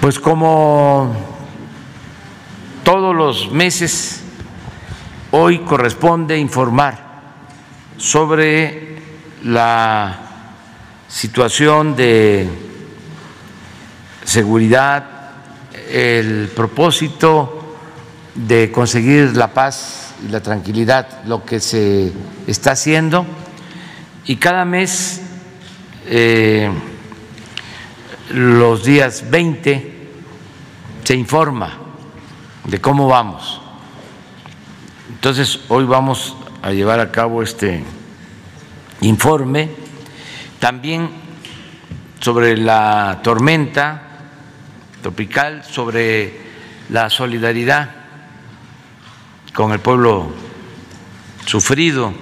Pues como todos los meses, hoy corresponde informar sobre la situación de seguridad, el propósito de conseguir la paz y la tranquilidad, lo que se está haciendo, y cada mes, eh, los días 20, se informa de cómo vamos. Entonces, hoy vamos a llevar a cabo este informe, también sobre la tormenta tropical, sobre la solidaridad con el pueblo sufrido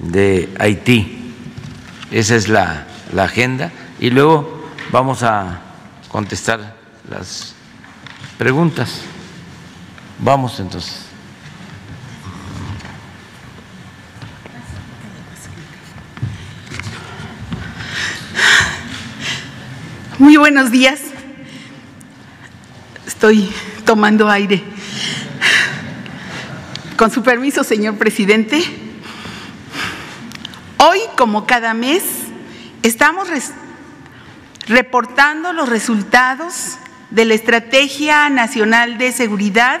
de Haití. Esa es la, la agenda. Y luego vamos a contestar las preguntas. Vamos entonces. Muy buenos días. Estoy tomando aire. Con su permiso, señor presidente. Hoy, como cada mes, estamos reportando los resultados de la Estrategia Nacional de Seguridad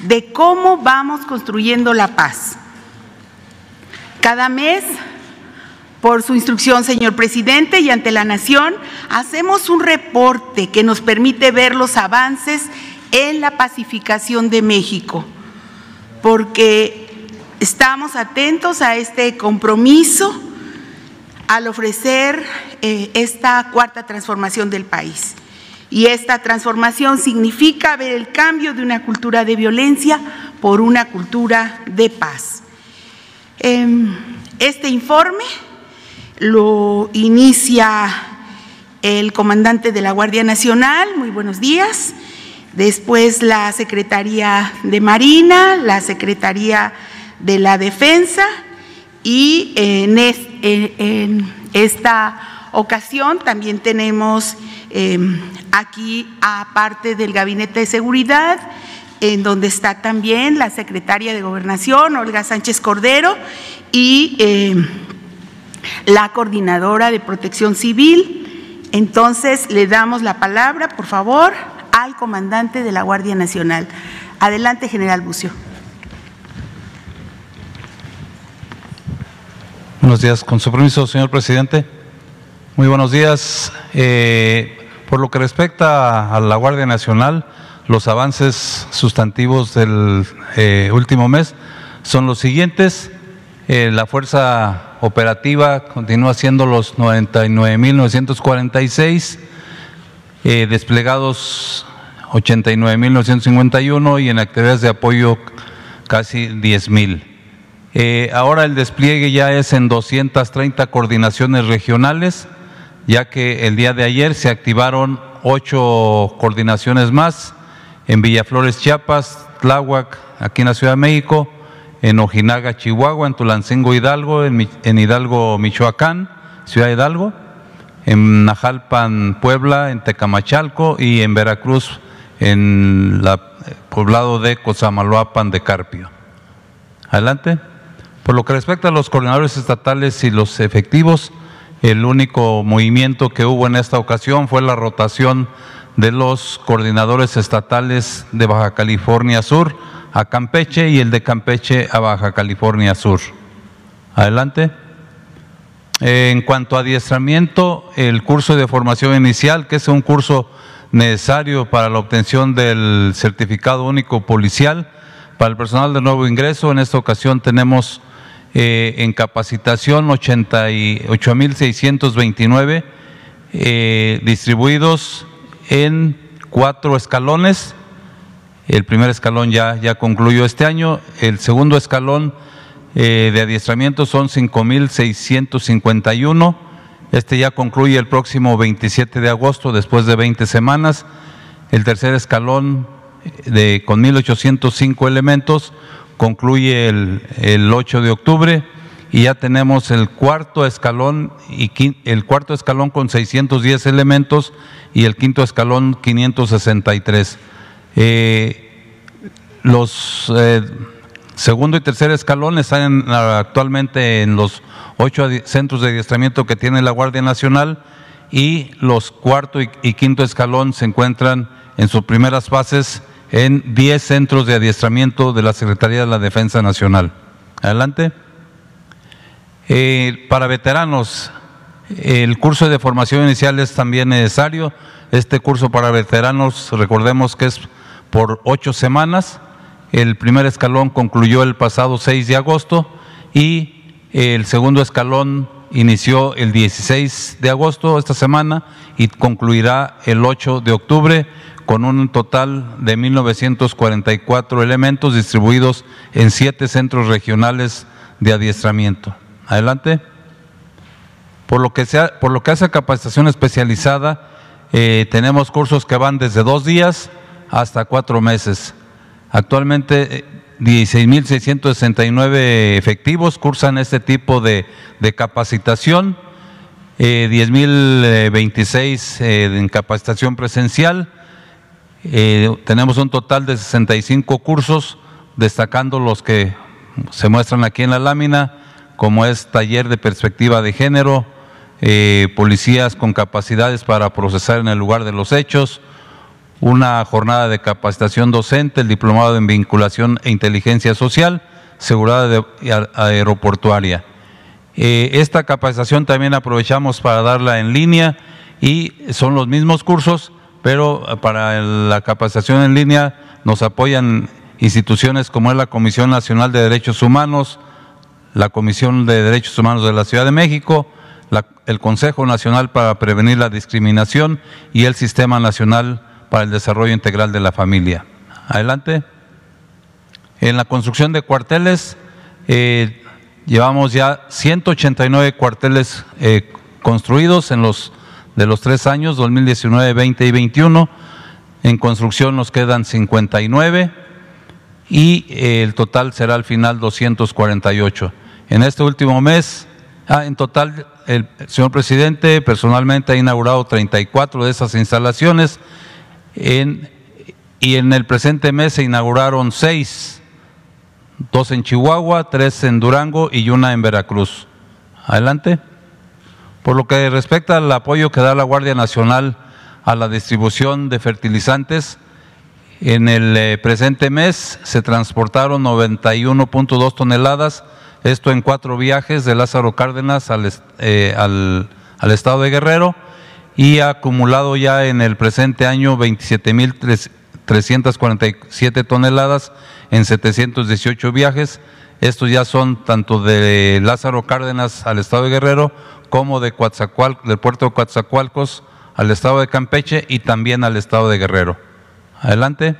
de cómo vamos construyendo la paz. Cada mes, por su instrucción, señor presidente, y ante la Nación, hacemos un reporte que nos permite ver los avances en la pacificación de México, porque estamos atentos a este compromiso al ofrecer eh, esta cuarta transformación del país. Y esta transformación significa ver el cambio de una cultura de violencia por una cultura de paz. Em, este informe lo inicia el comandante de la Guardia Nacional, muy buenos días, después la Secretaría de Marina, la Secretaría de la Defensa y en, esta ocasión también tenemos Em, aquí, aparte del Gabinete de Seguridad, en donde está también la secretaria de Gobernación, Olga Sánchez Cordero, y em, la coordinadora de Protección Civil. Entonces, le damos la palabra, por favor, al comandante de la Guardia Nacional. Adelante, general Bucio. Buenos días, con su permiso, señor presidente. Muy buenos días. Eh, por lo que respecta a la Guardia Nacional, los avances sustantivos del eh, último mes son los siguientes. Eh, la fuerza operativa continúa siendo los 99.946, eh, desplegados 89.951 y en actividades de apoyo casi 10.000. Eh, ahora el despliegue ya es en 230 coordinaciones regionales ya que el día de ayer se activaron ocho coordinaciones más en Villaflores, Chiapas, Tláhuac, aquí en la Ciudad de México, en Ojinaga, Chihuahua, en Tulancingo, Hidalgo, en, Hidalgo, Michoacán, Ciudad Hidalgo, en Najalpan, Puebla, en Tecamachalco y en Veracruz, en el poblado de Cozamaloapan de Carpio. Adelante. Por lo que respecta a los coordinadores estatales y los efectivos, el único movimiento que hubo en esta ocasión fue la rotación de los coordinadores estatales de Baja California Sur a Campeche y el de Campeche a Baja California Sur. Adelante. En cuanto a adiestramiento, el curso de formación inicial, que es un curso necesario para la obtención del certificado único policial, para el personal de nuevo ingreso, en esta ocasión tenemos eh, en capacitación 88.629 eh, distribuidos en cuatro escalones. El primer escalón ya, ya concluyó este año, el segundo escalón eh, de adiestramiento son 5.651. Este ya concluye el próximo 27 de agosto, después de 20 semanas. El tercer escalón de, con 1.805 elementos concluye el, el 8 de octubre y ya tenemos el cuarto escalón y el cuarto escalón con 610 elementos y el quinto escalón 563. Eh, los eh, segundo y tercer escalón están actualmente en los ocho centros de adiestramiento que tiene la Guardia Nacional y los cuarto y, quinto escalón se encuentran en sus primeras fases en 10 centros de adiestramiento de la Secretaría de la Defensa Nacional. Adelante. Eh, para veteranos, el curso de formación inicial es también necesario. Este curso para veteranos, recordemos que es por ocho semanas. El primer escalón concluyó el pasado 6 de agosto y el segundo escalón inició el 16 de agosto, esta semana, y concluirá el 8 de octubre con un total de 1.944 elementos distribuidos en siete centros regionales de adiestramiento. Adelante. Por lo que, sea, por lo que hace a capacitación especializada, eh, tenemos cursos que van desde dos días hasta cuatro meses. Actualmente 16.669 eh, efectivos cursan este tipo de, capacitación, eh, 10.026 eh, en capacitación presencial. tenemos un total de 65 cursos, destacando los que se muestran aquí en la lámina como es taller de perspectiva de género, eh, policías con capacidades para procesar en el lugar de los hechos, una jornada de capacitación docente, el diplomado en vinculación e inteligencia social, seguridad aeroportuaria. Eh, esta capacitación también aprovechamos para darla en línea y son los mismos cursos, pero para la capacitación en línea nos apoyan instituciones como es la Comisión Nacional de Derechos Humanos, la Comisión de Derechos Humanos de la Ciudad de México, el Consejo Nacional para Prevenir la Discriminación y el Sistema Nacional para el Desarrollo Integral de la Familia. Adelante. En la construcción de cuarteles, eh, llevamos ya 189 cuarteles eh, construidos en los de los tres años, 2019, 20 y 21. En construcción nos quedan 59 y eh, el total será al final 248. En este último mes, ah, en total, el señor presidente personalmente ha inaugurado 34 de esas instalaciones y en el presente mes se inauguraron seis, dos en Chihuahua, tres en Durango y una en Veracruz. Adelante. Por lo que respecta al apoyo que da la Guardia Nacional a la distribución de fertilizantes, en el eh, presente mes se transportaron 91.2 toneladas esto en cuatro viajes de Lázaro Cárdenas eh, al, al, estado de Guerrero y ha acumulado ya en el presente año 27.347 toneladas en 718 viajes. Estos ya son tanto de Lázaro Cárdenas al estado de Guerrero como de Coatzacoal, del puerto de Coatzacoalcos al estado de Campeche y también al estado de Guerrero. Adelante.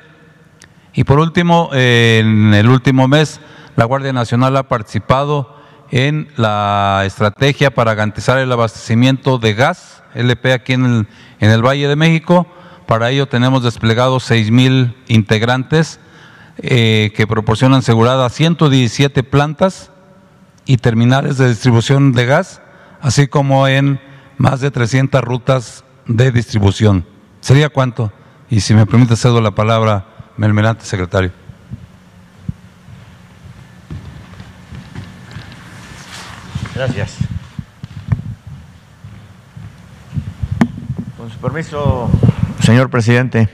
Y por último, en el último mes la Guardia Nacional ha participado en la estrategia para garantizar el abastecimiento de gas LP aquí en el, Valle de México. Para ello tenemos desplegados 6 mil integrantes eh, que proporcionan seguridad a 117 plantas y terminales de distribución de gas, así como en más de 300 rutas de distribución. ¿Sería cuánto? Y si me permite cedo la palabra, Melmerante, secretario. Gracias. Con su permiso, señor presidente,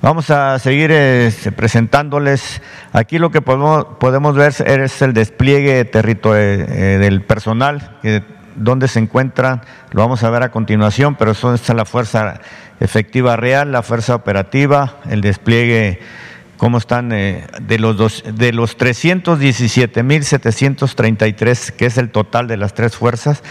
vamos a seguir este, presentándoles. Aquí lo que podemos, ver es el despliegue territorial eh, del personal, que, donde se encuentra, lo vamos a ver a continuación, pero eso está la fuerza efectiva real, la fuerza operativa, el despliegue cómo están eh, de los dos, de los 317.733, que es el total de las tres fuerzas.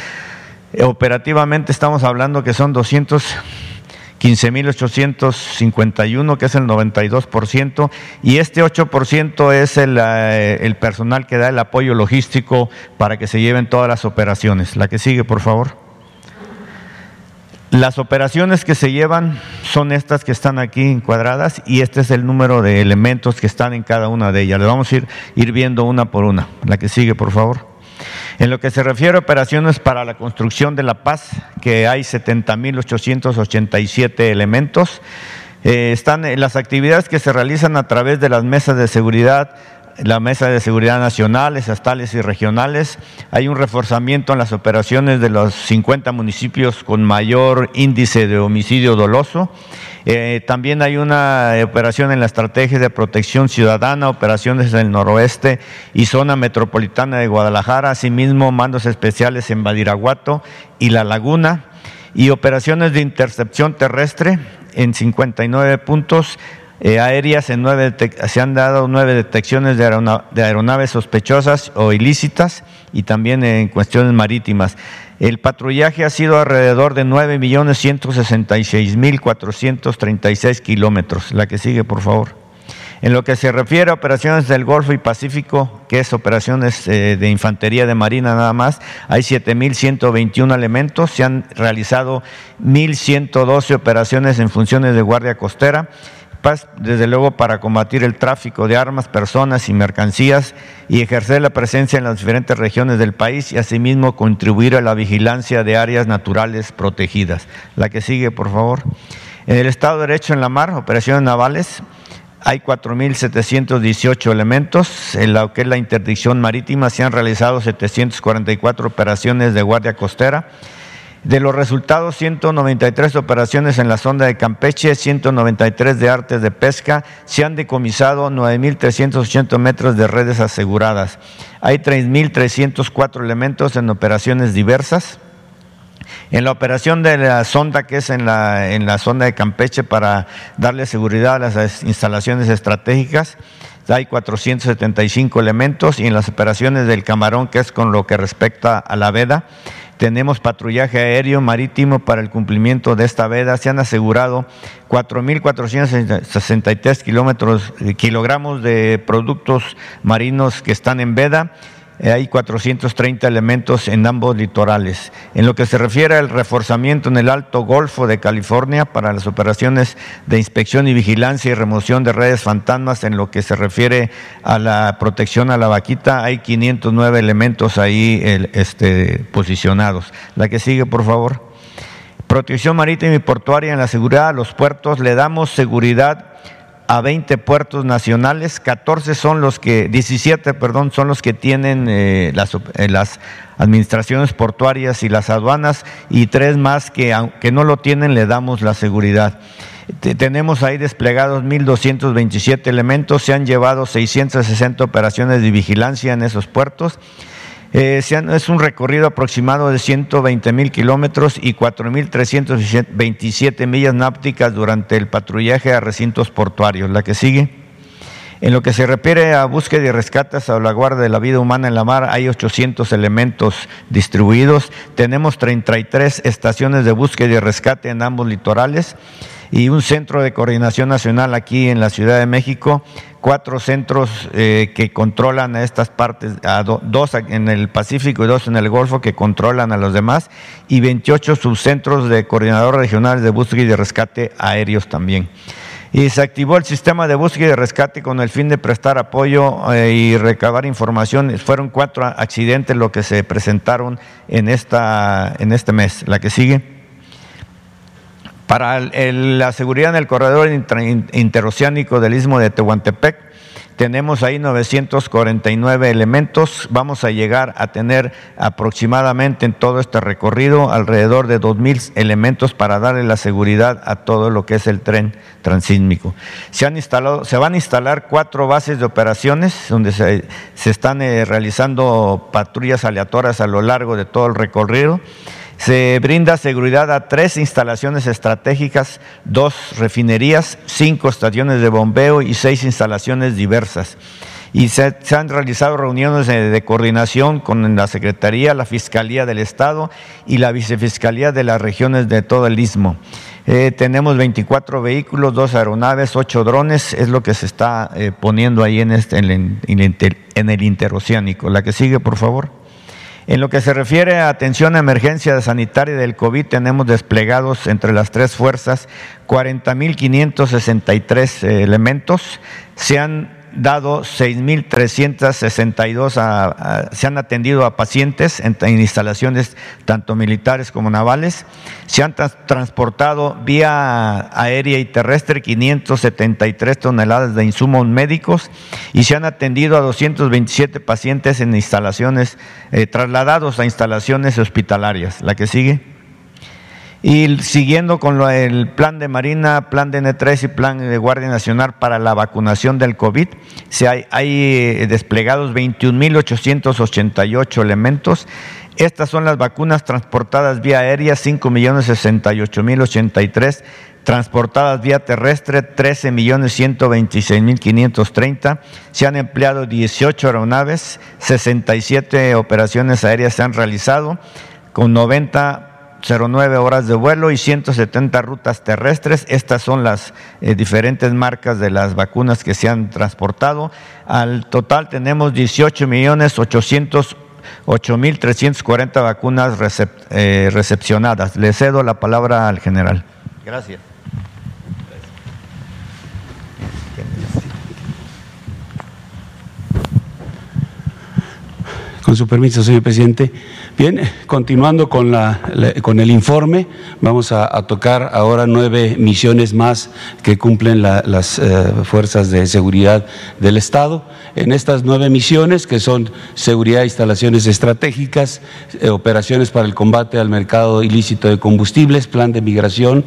Eh, operativamente estamos hablando que son 215.851, que es el 92%, y este 8% es el, eh, el personal que da el apoyo logístico para que se lleven todas las operaciones. La que sigue, por favor. Las operaciones que se llevan son estas que están aquí encuadradas y este es el número de elementos que están en cada una de ellas. Le vamos a ir, ir viendo una por una. La que sigue, por favor. En lo que se refiere a operaciones para la construcción de la paz, que hay 70.887 elementos, eh, están las actividades que se realizan a través de las mesas de seguridad la Mesa de Seguridad Nacional, estatales y regionales. Hay un reforzamiento en las operaciones de los 50 municipios con mayor índice de homicidio doloso. Eh, también hay una operación en la estrategia de protección ciudadana, operaciones en el noroeste y zona metropolitana de Guadalajara, asimismo mandos especiales en Badiraguato y La Laguna, y operaciones de intercepción terrestre en 59 puntos eh, aéreas, en nueve, se han dado nueve detecciones de, aeronaves sospechosas o ilícitas y también en cuestiones marítimas. El patrullaje ha sido alrededor de 9.166.436 kilómetros. La que sigue, por favor. En lo que se refiere a operaciones del Golfo y Pacífico, que es operaciones eh, de infantería de marina nada más, hay 7.121 elementos, se han realizado 1.112 operaciones en funciones de guardia costera desde luego para combatir el tráfico de armas, personas y mercancías y ejercer la presencia en las diferentes regiones del país y asimismo contribuir a la vigilancia de áreas naturales protegidas. La que sigue, por favor. En el Estado de Derecho en la Mar, operaciones navales, hay 4.718 elementos. En lo que es la interdicción marítima se han realizado 744 operaciones de guardia costera de los resultados, 193 operaciones en la sonda de Campeche, 193 de artes de pesca, se han decomisado 9.380 metros de redes aseguradas. Hay 3.304 elementos en operaciones diversas. En la operación de la sonda, que es en la, en la sonda de Campeche para darle seguridad a las instalaciones estratégicas, hay 475 elementos y en las operaciones del Camarón, que es con lo que respecta a la veda, tenemos patrullaje aéreo marítimo para el cumplimiento de esta veda. Se han asegurado 4.463 kilómetros, eh, kilogramos de productos marinos que están en veda hay 430 elementos en ambos litorales. En lo que se refiere al reforzamiento en el Alto Golfo de California para las operaciones de inspección y vigilancia y remoción de redes fantasmas, en lo que se refiere a la protección a la vaquita, hay 509 elementos ahí este, posicionados. La que sigue, por favor. Protección marítima y portuaria en la seguridad de los puertos. Le damos seguridad a 20 puertos nacionales, 14 son los que, 17, perdón, son los que tienen eh, las, eh, las, administraciones portuarias y las aduanas y tres más que aunque no lo tienen le damos la seguridad. Tenemos ahí desplegados 1.227 elementos, se han llevado 660 operaciones de vigilancia en esos puertos eh, es un recorrido aproximado de 120 mil kilómetros y 4.327 millas náuticas durante el patrullaje a recintos portuarios. La que sigue. En lo que se refiere a búsqueda y rescate a la guardia de la vida humana en la mar, hay 800 elementos distribuidos. Tenemos 33 estaciones de búsqueda y rescate en ambos litorales y un centro de coordinación nacional aquí en la Ciudad de México, cuatro centros eh, que controlan a estas partes, dos en el Pacífico y dos en el Golfo que controlan a los demás, y 28 subcentros de coordinadores regionales de búsqueda y de rescate aéreos también. Y se activó el sistema de búsqueda y de rescate con el fin de prestar apoyo eh, y recabar información. Fueron cuatro accidentes los que se presentaron en, esta, en este mes. La que sigue. Para la seguridad en el corredor interoceánico del istmo de Tehuantepec, tenemos ahí 949 elementos. Vamos a llegar a tener aproximadamente en todo este recorrido alrededor de 2.000 elementos para darle la seguridad a todo lo que es el tren transísmico. Se, han instalado, se van a instalar cuatro bases de operaciones donde se, están eh, realizando patrullas aleatorias a lo largo de todo el recorrido. Se brinda seguridad a tres instalaciones estratégicas, dos refinerías, cinco estaciones de bombeo y seis instalaciones diversas. Y se, han realizado reuniones de, coordinación con la Secretaría, la Fiscalía del Estado y la Vicefiscalía de las regiones de todo el Istmo. Eh, tenemos 24 vehículos, dos aeronaves, ocho drones, es lo que se está eh, poniendo ahí en, este, en el interoceánico. La que sigue, por favor. En lo que se refiere a atención a emergencia sanitaria del COVID, tenemos desplegados entre las tres fuerzas 40.563 elementos. Se han dado 6.362, se han atendido a pacientes en, instalaciones tanto militares como navales, se han transportado vía aérea y terrestre 573 toneladas de insumos médicos y se han atendido a 227 pacientes en instalaciones, eh, trasladados a instalaciones hospitalarias. La que sigue. Y siguiendo con el plan de Marina, plan de N3 y plan de Guardia Nacional para la vacunación del COVID, se hay, hay eh, desplegados 21.888 elementos. Estas son las vacunas transportadas vía aérea, 5.068.083, transportadas vía terrestre, 13.126.530. Se han empleado 18 aeronaves, 67 operaciones aéreas se han realizado, con 90 09 horas de vuelo y 170 rutas terrestres. Estas son las eh, diferentes marcas de las vacunas que se han transportado. Al total tenemos 18 millones 808 mil 340 vacunas eh, recepcionadas. Le cedo la palabra al general. Gracias. Con su permiso, señor presidente. Bien, continuando con, la, con el informe, vamos a, tocar ahora nueve misiones más que cumplen las eh, fuerzas de seguridad del Estado. En estas nueve misiones, que son seguridad instalaciones estratégicas, eh, operaciones para el combate al mercado ilícito de combustibles, plan de migración,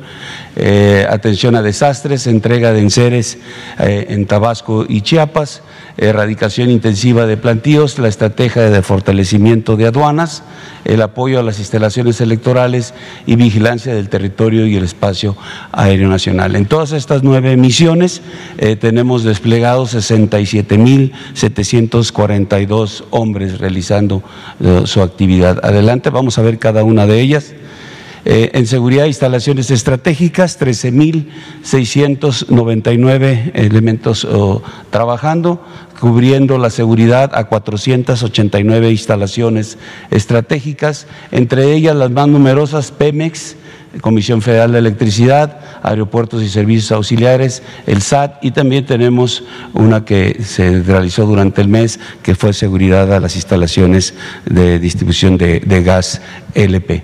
eh, atención a desastres, entrega de enseres en Tabasco y Chiapas, erradicación intensiva de plantíos, la estrategia de fortalecimiento de aduanas, el apoyo a las instalaciones electorales y vigilancia del territorio y el espacio aéreo nacional. En todas estas nueve misiones eh, tenemos desplegados 67.742 hombres realizando eh, su actividad. Adelante, vamos a ver cada una de ellas. Eh, en seguridad, instalaciones estratégicas, 13.699 elementos oh, trabajando, cubriendo la seguridad a 489 instalaciones estratégicas, entre ellas las más numerosas Pemex, Comisión Federal de Electricidad, Aeropuertos y Servicios Auxiliares, el SAT y también tenemos una que se realizó durante el mes que fue seguridad a las instalaciones de distribución de, de gas LP.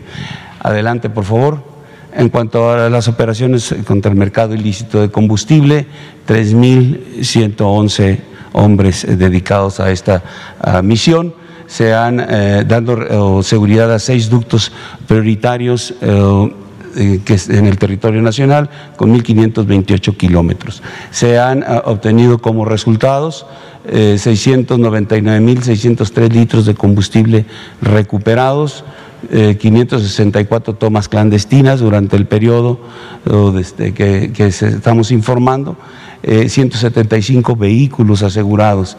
Adelante, por favor. En cuanto a las operaciones contra el mercado ilícito de combustible, 3.111 hombres dedicados a esta misión. Se han eh, dado seguridad a seis ductos prioritarios eh, eh, en el territorio nacional con 1.528 kilómetros. Se han obtenido como resultados 699.603 litros de combustible recuperados, 564 eh, tomas clandestinas durante el periodo desde que, estamos informando, 175 eh, vehículos asegurados.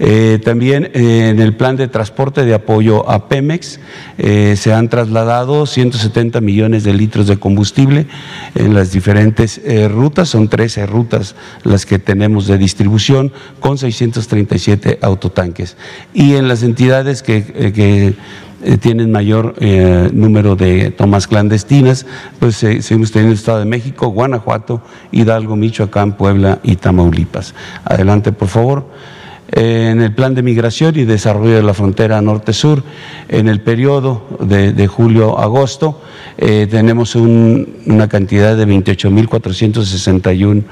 Eh, también en el plan de transporte de apoyo a Pemex se han trasladado 170 millones de litros de combustible en las diferentes rutas, son 13 rutas las que tenemos de distribución con 637 autotanques. Y en las entidades que eh, tienen mayor eh, número de tomas clandestinas, pues eh, seguimos teniendo el Estado de México, Guanajuato, Hidalgo, Michoacán, Puebla y Tamaulipas. Adelante, por favor. En el plan de migración y desarrollo de la frontera norte-sur, en el periodo de, julio-agosto, tenemos una cantidad de 28.461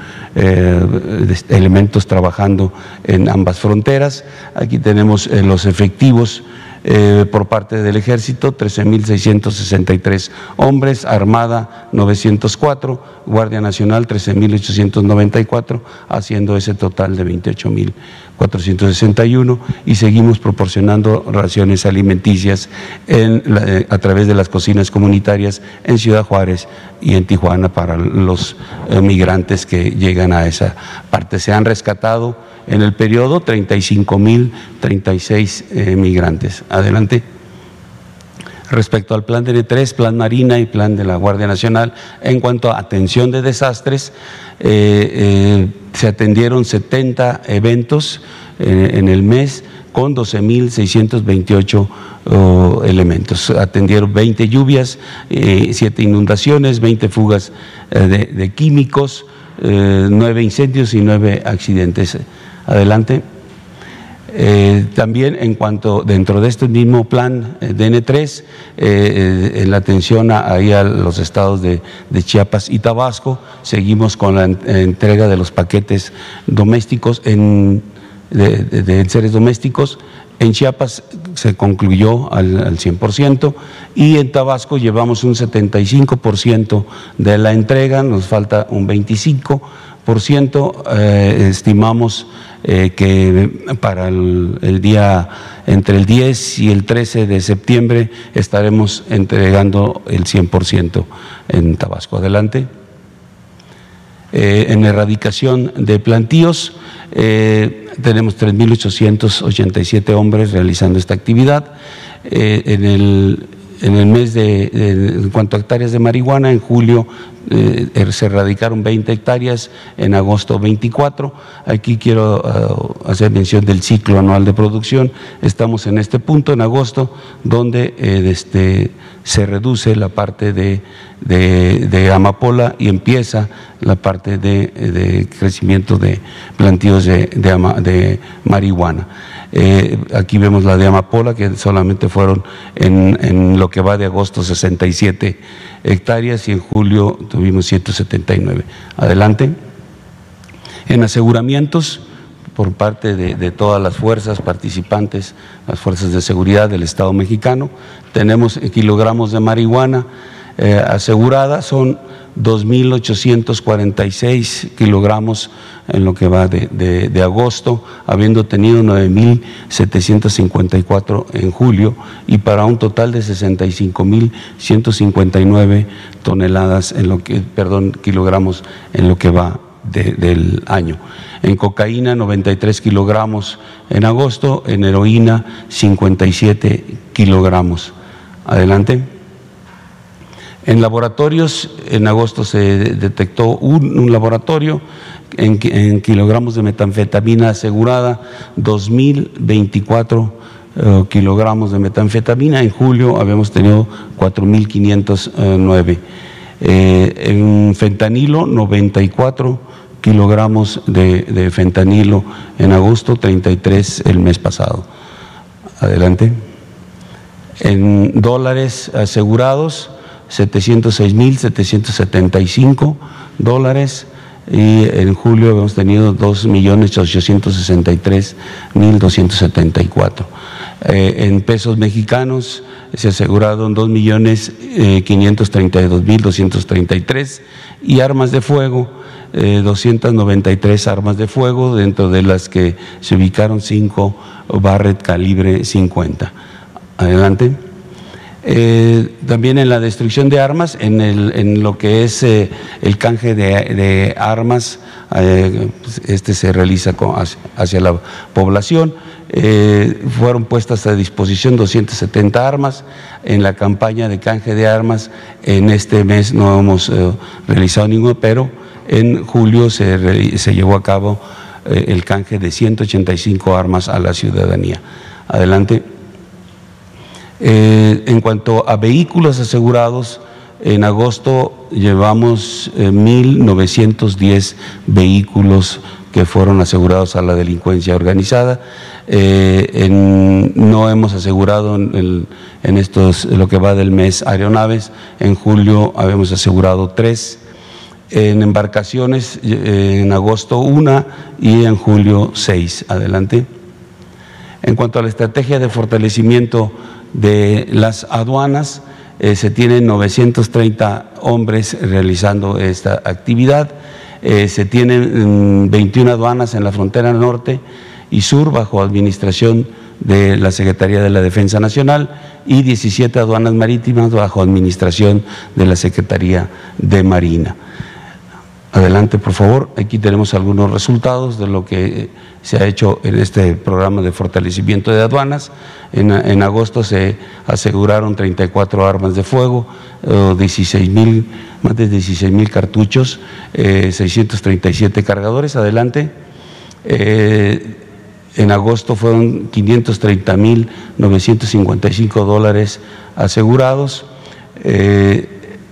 elementos trabajando en ambas fronteras. Aquí tenemos los efectivos eh, por parte del ejército, 13.663 hombres, Armada 904, Guardia Nacional 13.894, haciendo ese total de 28.461 y seguimos proporcionando raciones alimenticias eh, a través de las cocinas comunitarias en Ciudad Juárez y en Tijuana para los eh, migrantes que llegan a esa parte. Se han rescatado en el periodo 35 mil 36 eh, migrantes. Adelante. Respecto al plan de N3, plan Marina y plan de la Guardia Nacional, en cuanto a atención de desastres, eh, eh, se atendieron 70 eventos eh, en el mes con 12.628 oh, elementos. Atendieron 20 lluvias, 7 inundaciones, 20 fugas de, de, químicos, 9 incendios y 9 accidentes. Adelante. Eh, también en cuanto dentro de este mismo plan eh, DN3, eh, en la atención a, ahí a los estados de, Chiapas y Tabasco, seguimos con la entrega de los paquetes domésticos en, de, seres domésticos. En Chiapas se concluyó al, al 100% y en Tabasco llevamos un 75% de la entrega, nos falta un 25%, estimamos eh, que para el, día entre el 10 y el 13 de septiembre estaremos entregando el 100% en Tabasco. Adelante. Eh, en erradicación de plantíos eh, tenemos 3.887 hombres realizando esta actividad. en el en el mes de, en cuanto a hectáreas de marihuana, en julio eh, er, se erradicaron 20 hectáreas, en agosto 24. Aquí quiero uh, hacer mención del ciclo anual de producción. Estamos en este punto, en agosto, donde eh, este, se reduce la parte de, de, amapola y empieza la parte de, crecimiento de plantíos de, de marihuana. Eh, aquí vemos la de Amapola, que solamente fueron en, lo que va de agosto 67 hectáreas y en julio tuvimos 179. Adelante. En aseguramientos por parte de todas las fuerzas participantes, las fuerzas de seguridad del Estado mexicano, tenemos kilogramos de marihuana eh, son 2.846 kilogramos en lo que va de, agosto, habiendo tenido 9.754 en julio y para un total de 65.159 toneladas en lo que, perdón, kilogramos en lo que va del año. En cocaína 93 kilogramos en agosto, en heroína 57 kilogramos. Adelante. En laboratorios, en agosto se detectó un, laboratorio en, kilogramos de metanfetamina asegurada, 2.024 eh, kilogramos de metanfetamina. En julio habíamos tenido 4.509. Eh, en fentanilo, 94 kilogramos de, fentanilo en agosto, 33 el mes pasado. Adelante. En dólares asegurados, 706.775 dólares y en julio hemos tenido 2.863.274. Eh, en pesos mexicanos se aseguraron 2.532.233 eh, y armas de fuego, 293 eh, armas de fuego, dentro de las que se ubicaron 5 Barrett calibre 50. Adelante. Eh, también en la destrucción de armas, en, el, en lo que es eh, el canje de, armas, eh, este se realiza hacia, la población. fueron puestas a disposición 270 armas. En la campaña de canje de armas, en este mes no hemos realizado ninguno, pero en julio se, se llevó a cabo el canje de 185 armas a la ciudadanía. Adelante. Eh, en cuanto a vehículos asegurados, en agosto llevamos 1.910 eh, vehículos que fueron asegurados a la delincuencia organizada. Eh, no hemos asegurado en, estos, lo que va del mes aeronaves. En julio habíamos asegurado tres. En embarcaciones, en agosto una y en julio seis. Adelante. En cuanto a la estrategia de fortalecimiento de las aduanas, eh, se tienen 930 hombres realizando esta actividad, eh, se tienen 21 mm, aduanas en la frontera norte y sur bajo administración de la Secretaría de la Defensa Nacional y 17 aduanas marítimas bajo administración de la Secretaría de Marina. Adelante, por favor. Aquí tenemos algunos resultados de lo que se ha hecho en este programa de fortalecimiento de aduanas. En, agosto se aseguraron 34 armas de fuego, 16 mil, más de 16 mil cartuchos, 637 eh, cargadores. Adelante. Eh, en agosto fueron 530.955 dólares asegurados. Eh,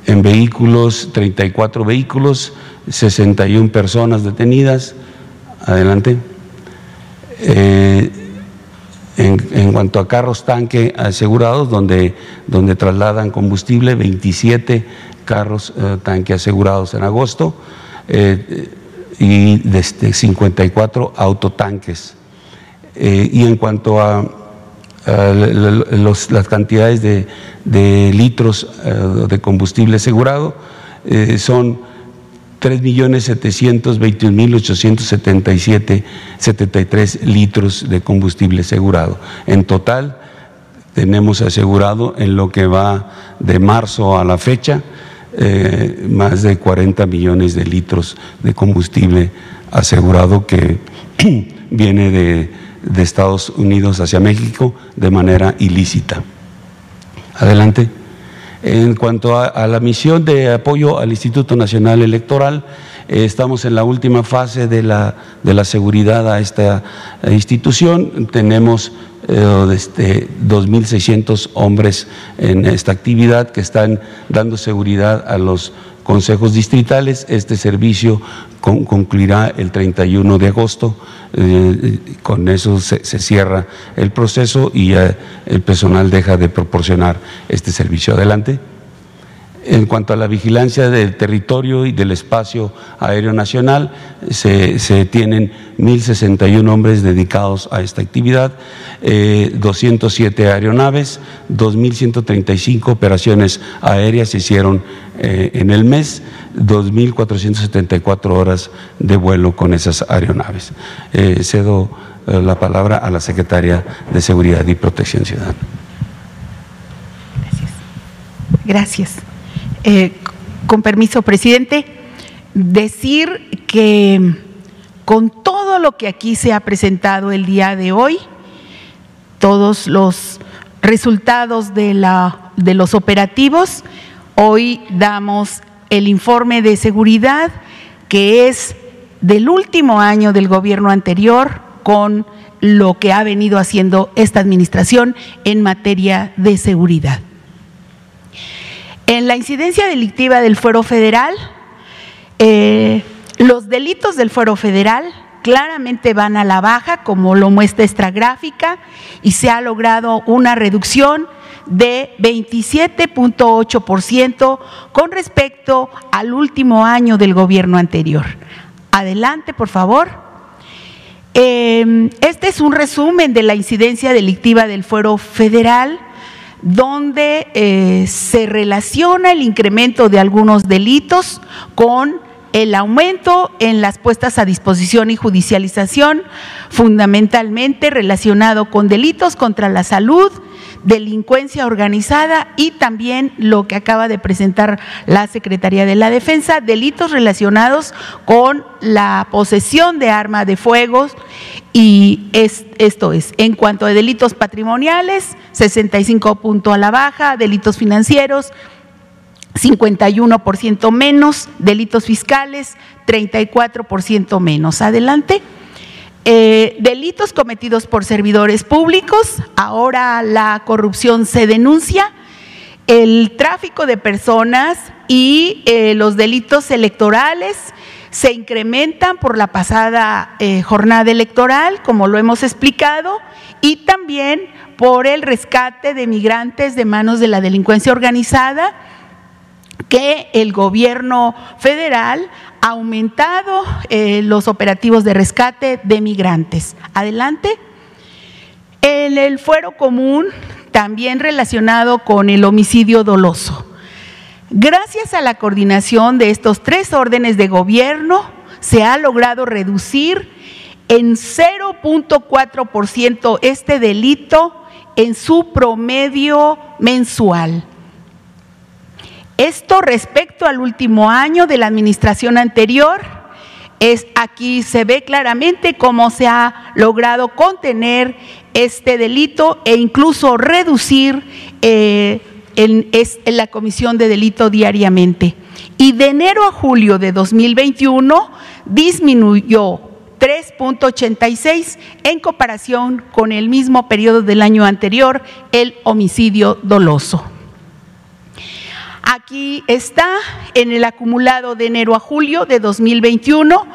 en vehículos, 34 vehículos, 61 personas detenidas. Adelante. Eh, en, cuanto a carros tanque asegurados, donde, donde trasladan combustible, 27 carros eh, tanque asegurados en agosto y desde 54 autotanques. y en cuanto a las cantidades de, litros eh, de combustible asegurado eh, son 3.721.877 litros de combustible asegurado. En total, tenemos asegurado en lo que va de marzo a la fecha eh, más de 40 millones de litros de combustible asegurado que viene de Estados Unidos hacia México de manera ilícita. Adelante. En cuanto a, la misión de apoyo al Instituto Nacional Electoral, eh, estamos en la última fase de la, de la seguridad a esta institución. Tenemos eh, este, 2.600 hombres en esta actividad que están dando seguridad a los consejos distritales. Este servicio concluirá el 31 de agosto. Eh, con eso se, cierra el proceso y el personal deja de proporcionar este servicio. Adelante. En cuanto a la vigilancia del territorio y del espacio aéreo nacional, se, tienen 1.061 hombres dedicados a esta actividad, 207 eh, aeronaves, 2.135 operaciones aéreas se hicieron eh, en el mes, 2.474 horas de vuelo con esas aeronaves. Eh, cedo la palabra a la secretaria de Seguridad y Protección Ciudadana. Gracias. Gracias. Eh, con permiso, presidente, decir que con todo lo que aquí se ha presentado el día de hoy, todos los resultados de, la, de los operativos, hoy damos el informe de seguridad que es del último año del gobierno anterior con lo que ha venido haciendo esta administración en materia de seguridad. En la incidencia delictiva del fuero federal, eh, los delitos del fuero federal claramente van a la baja, como lo muestra esta gráfica, y se ha logrado una reducción de 27.8% con respecto al último año del gobierno anterior. Adelante, por favor. Eh, este es un resumen de la incidencia delictiva del fuero federal donde eh, se relaciona el incremento de algunos delitos con el aumento en las puestas a disposición y judicialización, fundamentalmente relacionado con delitos contra la salud, delincuencia organizada y también lo que acaba de presentar la Secretaría de la Defensa, delitos relacionados con la posesión de arma de fuego y esto es, en cuanto a delitos patrimoniales, 65 puntos a la baja, delitos financieros, 51% menos, delitos fiscales, 34% menos. Adelante. Eh, delitos cometidos por servidores públicos, ahora la corrupción se denuncia, el tráfico de personas y eh, los delitos electorales se incrementan por la pasada eh, jornada electoral, como lo hemos explicado, y también por el rescate de migrantes de manos de la delincuencia organizada que el gobierno federal ha aumentado eh, los operativos de rescate de migrantes. Adelante. En el fuero común, también relacionado con el homicidio doloso. Gracias a la coordinación de estos tres órdenes de gobierno, se ha logrado reducir en 0.4% este delito en su promedio mensual. Esto respecto al último año de la administración anterior, es aquí se ve claramente cómo se ha logrado contener este delito e incluso reducir eh, en, la comisión de delito diariamente. Y de enero a julio de 2021 disminuyó 3.86 en comparación con el mismo periodo del año anterior, el homicidio doloso. Aquí está en el acumulado de enero a julio de 2021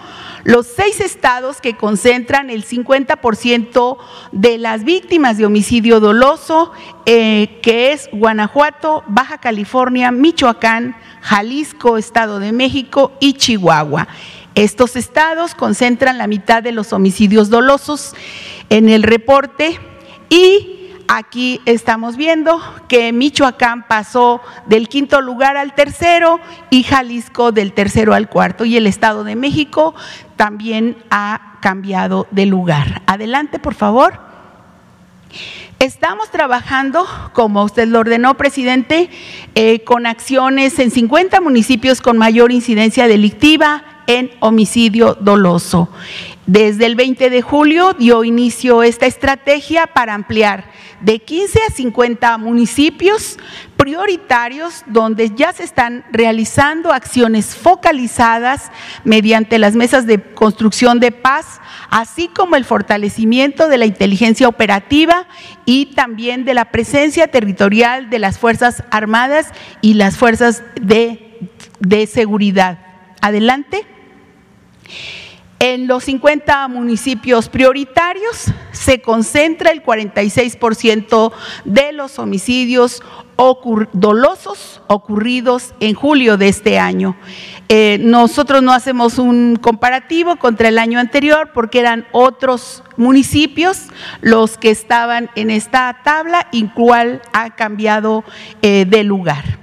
los seis estados que concentran el 50% de las víctimas de homicidio doloso, eh, que es Guanajuato, Baja California, Michoacán, Jalisco, Estado de México y Chihuahua. Estos estados concentran la mitad de los homicidios dolosos en el reporte y Aquí estamos viendo que Michoacán pasó del quinto lugar al tercero y Jalisco del tercero al cuarto y el Estado de México también ha cambiado de lugar. Adelante, por favor. Estamos trabajando, como usted lo ordenó, presidente, eh, con acciones en 50 municipios con mayor incidencia delictiva en homicidio doloso. Desde el 20 de julio dio inicio esta estrategia para ampliar de 15 a 50 municipios prioritarios donde ya se están realizando acciones focalizadas mediante las mesas de construcción de paz, así como el fortalecimiento de la inteligencia operativa y también de la presencia territorial de las Fuerzas Armadas y las Fuerzas de, Seguridad. Adelante. En los 50 municipios prioritarios se concentra el 46% de los homicidios dolosos ocurridos en julio de este año. Eh, nosotros no hacemos un comparativo contra el año anterior porque eran otros municipios los que estaban en esta tabla y cuál ha cambiado eh, de lugar.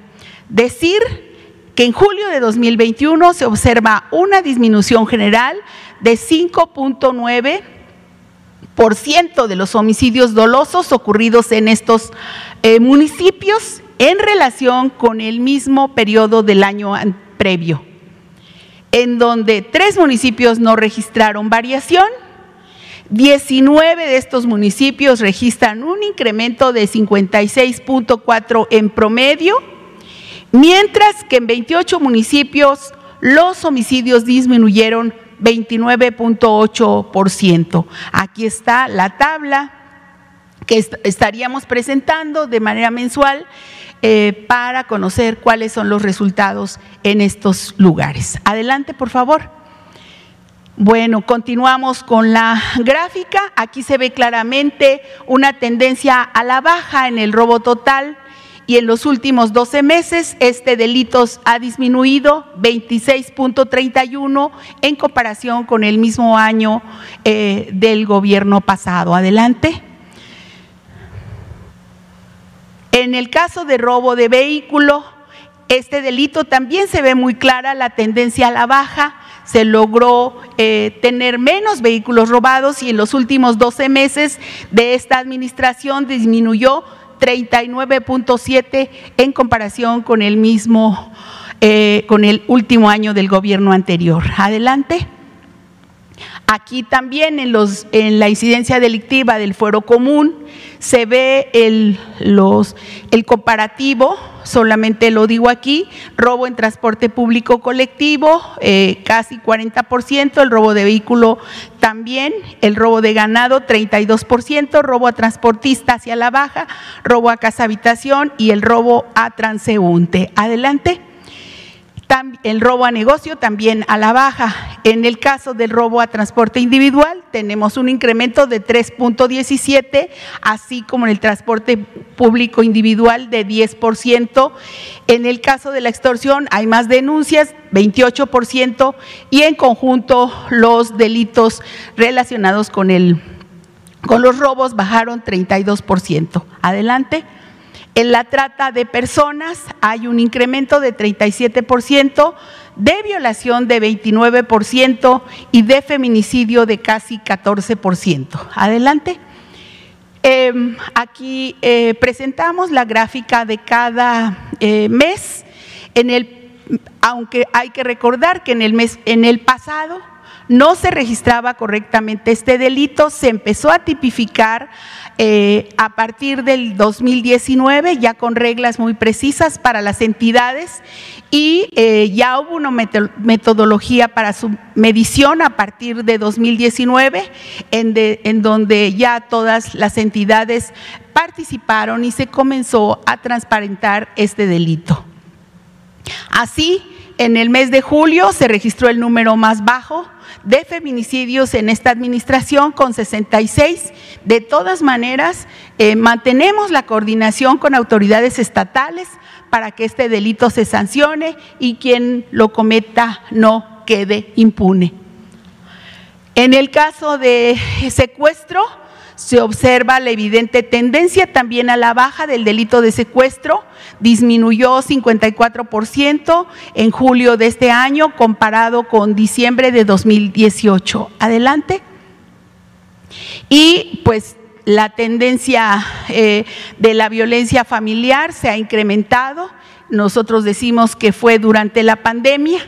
Decir que en julio de 2021 se observa una disminución general de 5.9% de los homicidios dolosos ocurridos en estos eh, municipios en relación con el mismo periodo del año previo, en donde tres municipios no registraron variación, 19 de estos municipios registran un incremento de 56.4 en promedio, mientras que en 28 municipios los homicidios disminuyeron 29.8%. Aquí está la tabla que estaríamos presentando de manera mensual eh, para conocer cuáles son los resultados en estos lugares. Adelante, por favor. Bueno, continuamos con la gráfica. Aquí se ve claramente una tendencia a la baja en el robo total y en los últimos 12 meses este delito ha disminuido 26.31 en comparación con el mismo año eh, del gobierno pasado. Adelante. En el caso de robo de vehículo, este delito también se ve muy clara la tendencia a la baja. Se logró eh, tener menos vehículos robados y en los últimos 12 meses de esta administración disminuyó 39.7 en comparación con el mismo, eh, con el último año del gobierno anterior. Adelante. Aquí también en, los, en la incidencia delictiva del fuero común se ve el, los, el comparativo, solamente lo digo aquí, robo en transporte público colectivo, eh, casi 40%, el robo de vehículo también, el robo de ganado 32%, robo a transportista hacia la baja, robo a casa habitación y el robo a transeúnte. Adelante el robo a negocio también a la baja. En el caso del robo a transporte individual tenemos un incremento de 3.17, así como en el transporte público individual de 10%. En el caso de la extorsión hay más denuncias, 28%, y en conjunto los delitos relacionados con, el, con los robos bajaron 32%. Adelante. En la trata de personas hay un incremento de 37%, de violación de 29% y de feminicidio de casi 14%. Adelante. Em, aquí eh, presentamos la gráfica de cada eh, mes. En el, aunque hay que recordar que en el mes, en el pasado no se registraba correctamente este delito, se empezó a tipificar eh, a partir del 2019, ya con reglas muy precisas para las entidades y eh, ya hubo una metodología para su medición a partir de 2019, en, en donde ya todas las entidades participaron y se comenzó a transparentar este delito. Así, en el mes de julio se registró el número más bajo de feminicidios en esta administración con 66. De todas maneras, eh, mantenemos la coordinación con autoridades estatales para que este delito se sancione y quien lo cometa no quede impune. En el caso de secuestro, se observa la evidente tendencia también a la baja del delito de secuestro, disminuyó 54% en julio de este año comparado con diciembre de 2018. Adelante. Y pues la tendencia eh, de la violencia familiar se ha incrementado. Nosotros decimos que fue durante la pandemia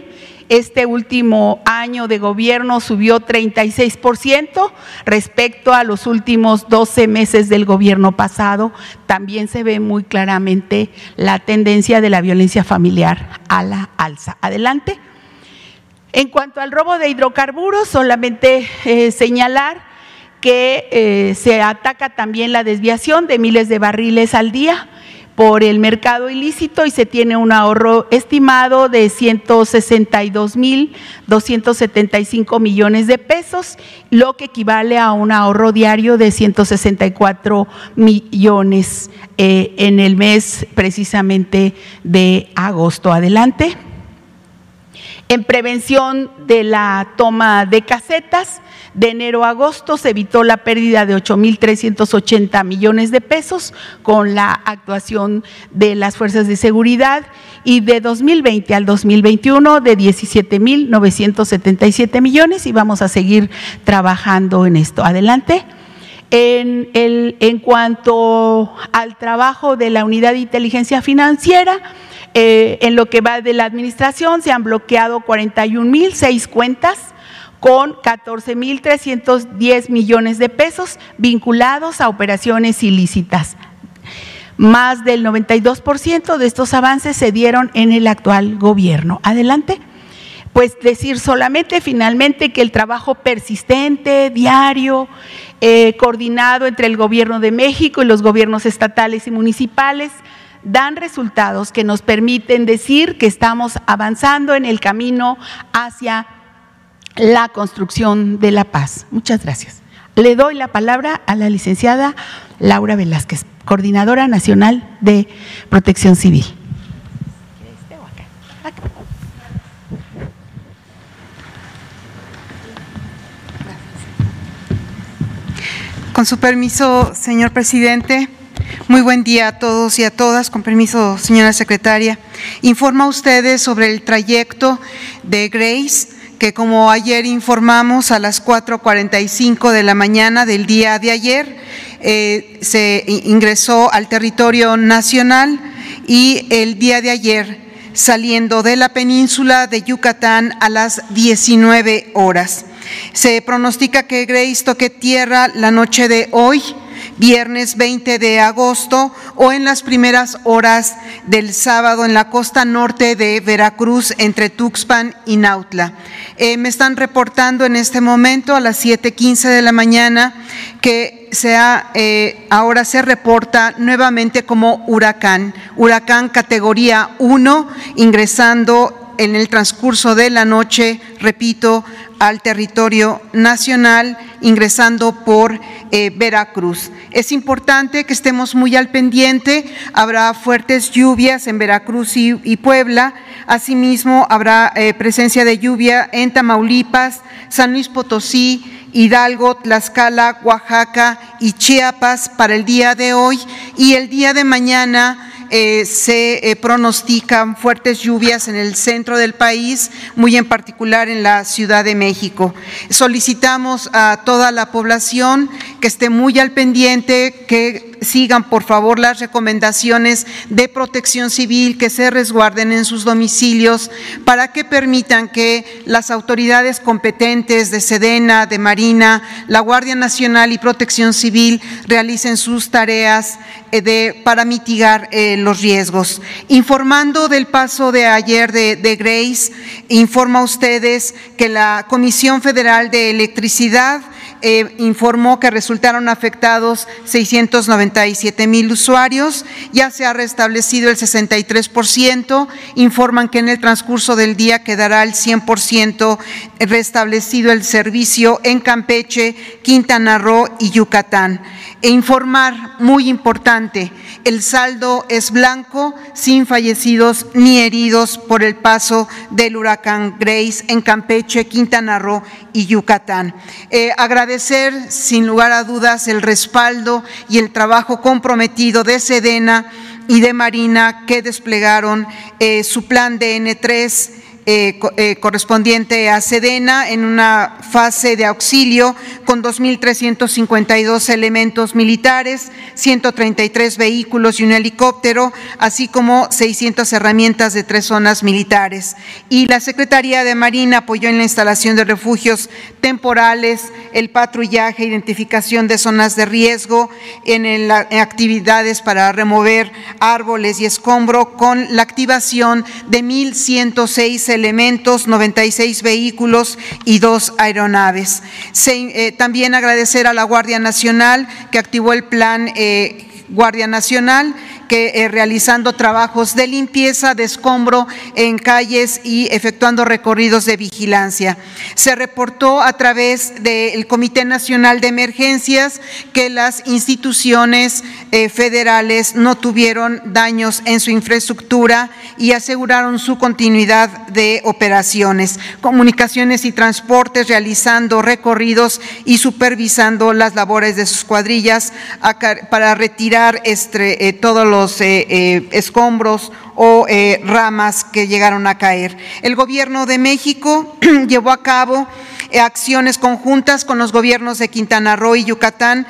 este último año de gobierno subió 36% respecto a los últimos 12 meses del gobierno pasado. También se ve muy claramente la tendencia de la violencia familiar a la alza. Adelante. En cuanto al robo de hidrocarburos, solamente eh, señalar que eh, se ataca también la desviación de miles de barriles al día por el mercado ilícito y se tiene un ahorro estimado de 162 mil 275 millones de pesos, lo que equivale a un ahorro diario de 164 millones eh, en el mes precisamente de agosto. Adelante. En prevención de la toma de casetas, de enero a agosto se evitó la pérdida de 8.380 millones de pesos con la actuación de las fuerzas de seguridad y de 2020 al 2021 de 17.977 millones y vamos a seguir trabajando en esto. Adelante. En, el, en cuanto al trabajo de la unidad de inteligencia financiera, eh, en lo que va de la administración se han bloqueado 41.006 cuentas con 14.310 millones de pesos vinculados a operaciones ilícitas. Más del 92% de estos avances se dieron en el actual gobierno. Adelante. Pues decir solamente finalmente que el trabajo persistente, diario, eh, coordinado entre el gobierno de México y los gobiernos estatales y municipales, dan resultados que nos permiten decir que estamos avanzando en el camino hacia la construcción de la paz. Muchas gracias. Le doy la palabra a la licenciada Laura Velázquez, coordinadora nacional de protección civil. Con su permiso, señor presidente, muy buen día a todos y a todas. Con permiso, señora secretaria. Informa a ustedes sobre el trayecto de Grace que como ayer informamos a las 4.45 de la mañana del día de ayer, eh, se ingresó al territorio nacional y el día de ayer saliendo de la península de Yucatán a las 19 horas. Se pronostica que Grace toque tierra la noche de hoy viernes 20 de agosto o en las primeras horas del sábado en la costa norte de Veracruz entre Tuxpan y Nautla. Eh, me están reportando en este momento a las 7.15 de la mañana que eh, ahora se reporta nuevamente como huracán, huracán categoría 1, ingresando en el transcurso de la noche, repito, al territorio nacional, ingresando por eh, Veracruz. Es importante que estemos muy al pendiente, habrá fuertes lluvias en Veracruz y, Puebla, asimismo habrá eh, presencia de lluvia en Tamaulipas, San Luis Potosí, Hidalgo, Tlaxcala, Oaxaca y Chiapas para el día de hoy. Y el día de mañana eh, se eh, pronostican fuertes lluvias en el centro del país, muy en particular en la Ciudad de México. Solicitamos a toda la población que esté muy al pendiente, que sigan por favor las recomendaciones de protección civil, que se resguarden en sus domicilios para que permitan que las autoridades competentes de Sedena, de Marina, la Guardia Nacional y Protección Civil realicen sus tareas eh, para mitigar eh, los riesgos. Informando del paso de ayer de, de Grace, informa a ustedes que la Comisión Federal de Electricidad eh, informó que resultaron afectados 697 mil usuarios, ya se ha restablecido el 63%, informan que en el transcurso del día quedará el 100% restablecido el servicio en Campeche, Quintana Roo y Yucatán. E informar, muy importante, el saldo es blanco, sin fallecidos ni heridos por el paso del huracán Grace en Campeche, Quintana Roo y Yucatán. Eh, agradecer, sin lugar a dudas, el respaldo y el trabajo comprometido de Sedena y de Marina que desplegaron eh, su plan DN3 eh, eh, correspondiente a Sedena en una fase de auxilio con 2.352 elementos militares, 133 vehículos y un helicóptero, así como 600 herramientas de tres zonas militares. Y la Secretaría de Marina apoyó en la instalación de refugios temporales, el patrullaje, identificación de zonas de riesgo, en, en actividades para remover árboles y escombro, con la activación de 1.106 elementos, 96 vehículos y dos aeronaves. Eh, también agradecer a la Guardia Nacional que activó el plan eh, Guardia Nacional que eh, realizando trabajos de limpieza, de escombro en calles y efectuando recorridos de vigilancia. Se reportó a través del Comité Nacional de Emergencias que las instituciones eh, federales no tuvieron daños en su infraestructura y aseguraron su continuidad de operaciones. Comunicaciones y transportes realizando recorridos y supervisando las labores de sus cuadrillas para retirar este, eh, todos los eh, eh, escombros o eh, ramas que llegaron a caer. El gobierno de México llevó a cabo acciones conjuntas con los gobiernos de Quintana Roo y Yucatán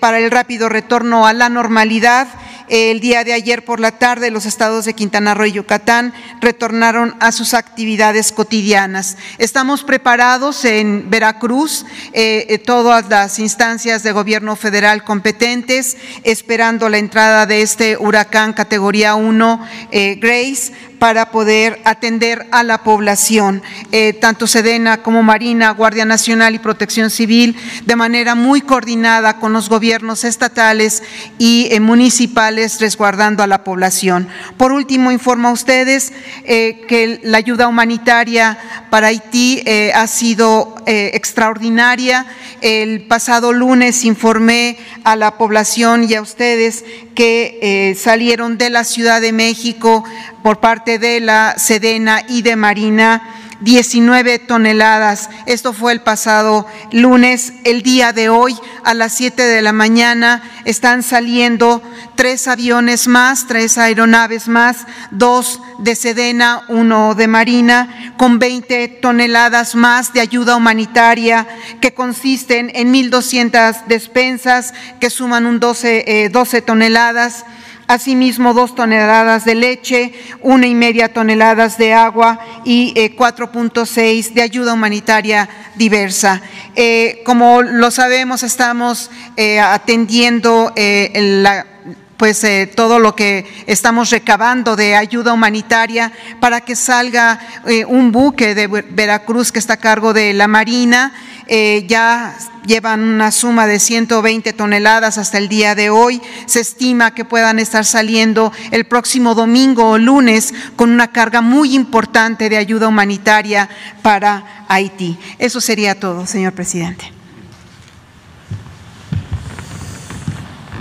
para el rápido retorno a la normalidad el día de ayer por la tarde los estados de Quintana Roo y Yucatán retornaron a sus actividades cotidianas. Estamos preparados en Veracruz, eh, eh, todas las instancias de gobierno federal competentes, esperando la entrada de este huracán categoría 1 eh, Grace para poder atender a la población, eh, tanto Sedena como Marina, Guardia Nacional y Protección Civil, de manera muy coordinada con los gobiernos estatales y eh, municipales, resguardando a la población. Por último, informo a ustedes eh, que la ayuda humanitaria para Haití ha sido extraordinaria. El pasado lunes informé a la población y a ustedes que salieron de la Ciudad de México por parte de la Sedena y de Marina 19 toneladas. Esto fue el pasado lunes. El día de hoy, a las 7 de la mañana, están saliendo tres aviones más, tres aeronaves más, dos de Sedena, uno de Marina, con 20 toneladas más de ayuda humanitaria que consisten en 1.200 despensas que suman un 12, 12 eh, toneladas asimismo dos toneladas de leche, una y media toneladas de agua y 4.6 eh, de ayuda humanitaria diversa. Eh, como lo sabemos, estamos eh, atendiendo la pues todo lo que estamos recabando de ayuda humanitaria para que salga un buque de Veracruz que está a cargo de la Marina eh, ya llevan una suma de 120 toneladas hasta el día de hoy. Se estima que puedan estar saliendo el próximo domingo o lunes con una carga muy importante de ayuda humanitaria para Haití. Eso sería todo, señor presidente.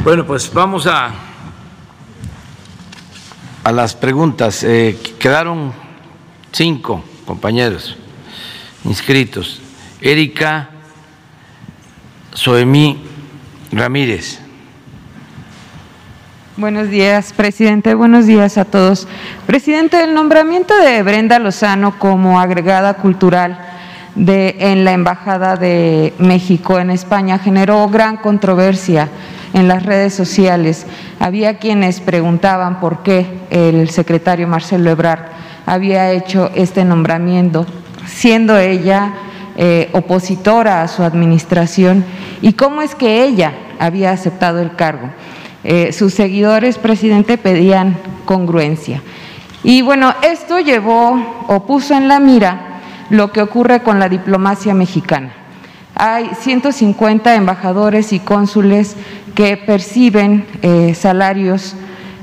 Bueno, pues vamos a, a las preguntas. Eh, quedaron cinco compañeros inscritos. Erika Soemí Ramírez. Buenos días, presidente. Buenos días a todos. Presidente, el nombramiento de Brenda Lozano como agregada cultural de, en la Embajada de México en España generó gran controversia en las redes sociales. Había quienes preguntaban por qué el secretario Marcelo Ebrard había hecho este nombramiento, siendo ella eh, opositora a su administración, y cómo es que ella había aceptado el cargo. Eh, sus seguidores, presidente, pedían congruencia. Y bueno, esto llevó o puso en la mira lo que ocurre con la diplomacia mexicana. Hay 150 embajadores y cónsules que perciben eh, salarios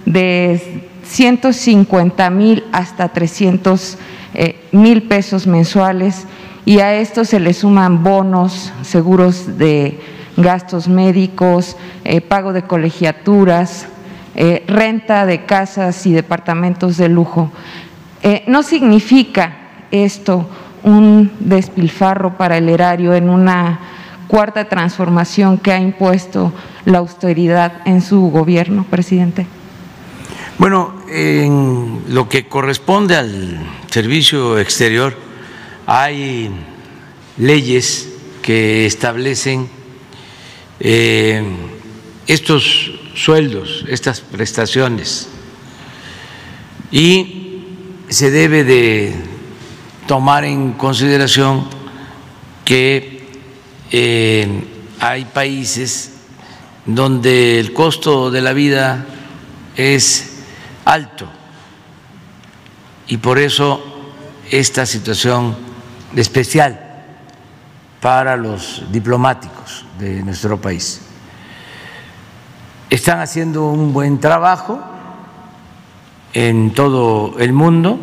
de 150 mil hasta 300 eh, mil pesos mensuales y a esto se le suman bonos, seguros de gastos médicos, eh, pago de colegiaturas, renta de casas y departamentos de lujo. No significa esto un despilfarro para el erario en una cuarta transformación que ha impuesto la austeridad en su gobierno, presidente? Bueno, en lo que corresponde al servicio exterior, hay leyes que establecen eh, estos sueldos, estas prestaciones, y se debe de tomar en consideración que eh, hay países donde el costo de la vida es alto y por eso esta situación especial para los diplomáticos de nuestro país. Están haciendo un buen trabajo en todo el mundo.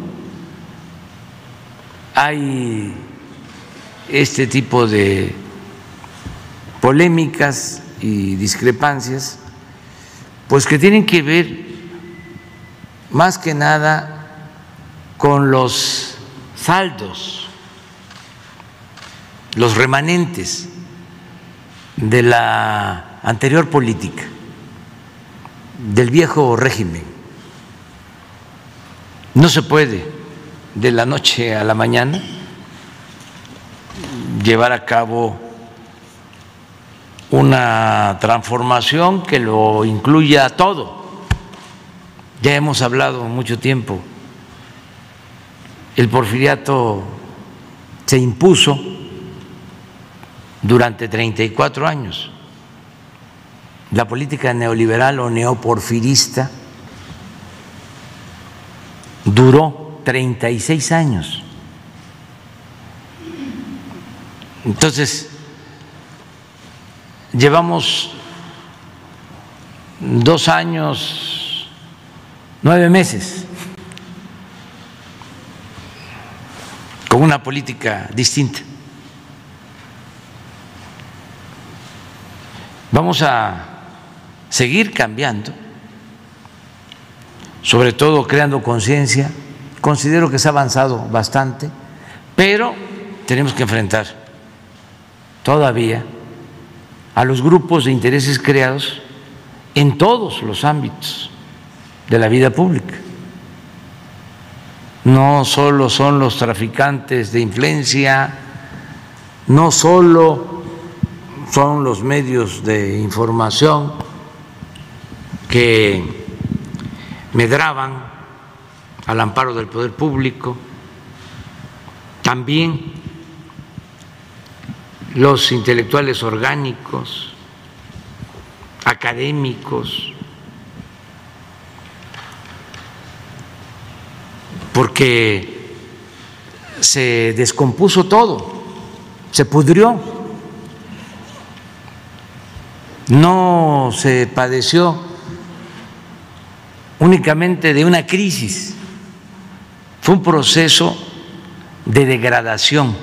Hay este tipo de polémicas y discrepancias, pues que tienen que ver más que nada con los saldos los remanentes de la anterior política, del viejo régimen. No se puede de la noche a la mañana llevar a cabo una transformación que lo incluya todo. Ya hemos hablado mucho tiempo. El porfiriato se impuso durante 34 años. La política neoliberal o neoporfirista duró 36 años. Entonces, llevamos dos años, nueve meses, con una política distinta. Vamos a seguir cambiando, sobre todo creando conciencia. Considero que se ha avanzado bastante, pero tenemos que enfrentar todavía a los grupos de intereses creados en todos los ámbitos de la vida pública. No solo son los traficantes de influencia, no solo son los medios de información que medraban al amparo del poder público, también los intelectuales orgánicos, académicos, porque se descompuso todo, se pudrió. No se padeció únicamente de una crisis, fue un proceso de degradación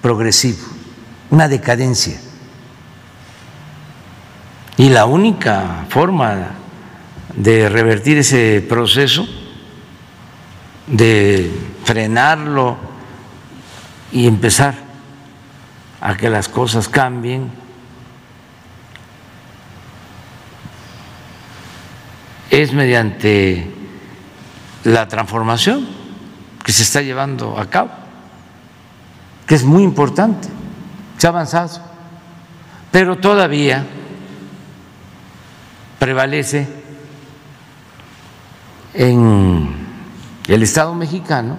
progresivo, una decadencia. Y la única forma de revertir ese proceso, de frenarlo y empezar a que las cosas cambien, es mediante la transformación que se está llevando a cabo, que es muy importante, se ha avanzado, pero todavía prevalece en el Estado mexicano,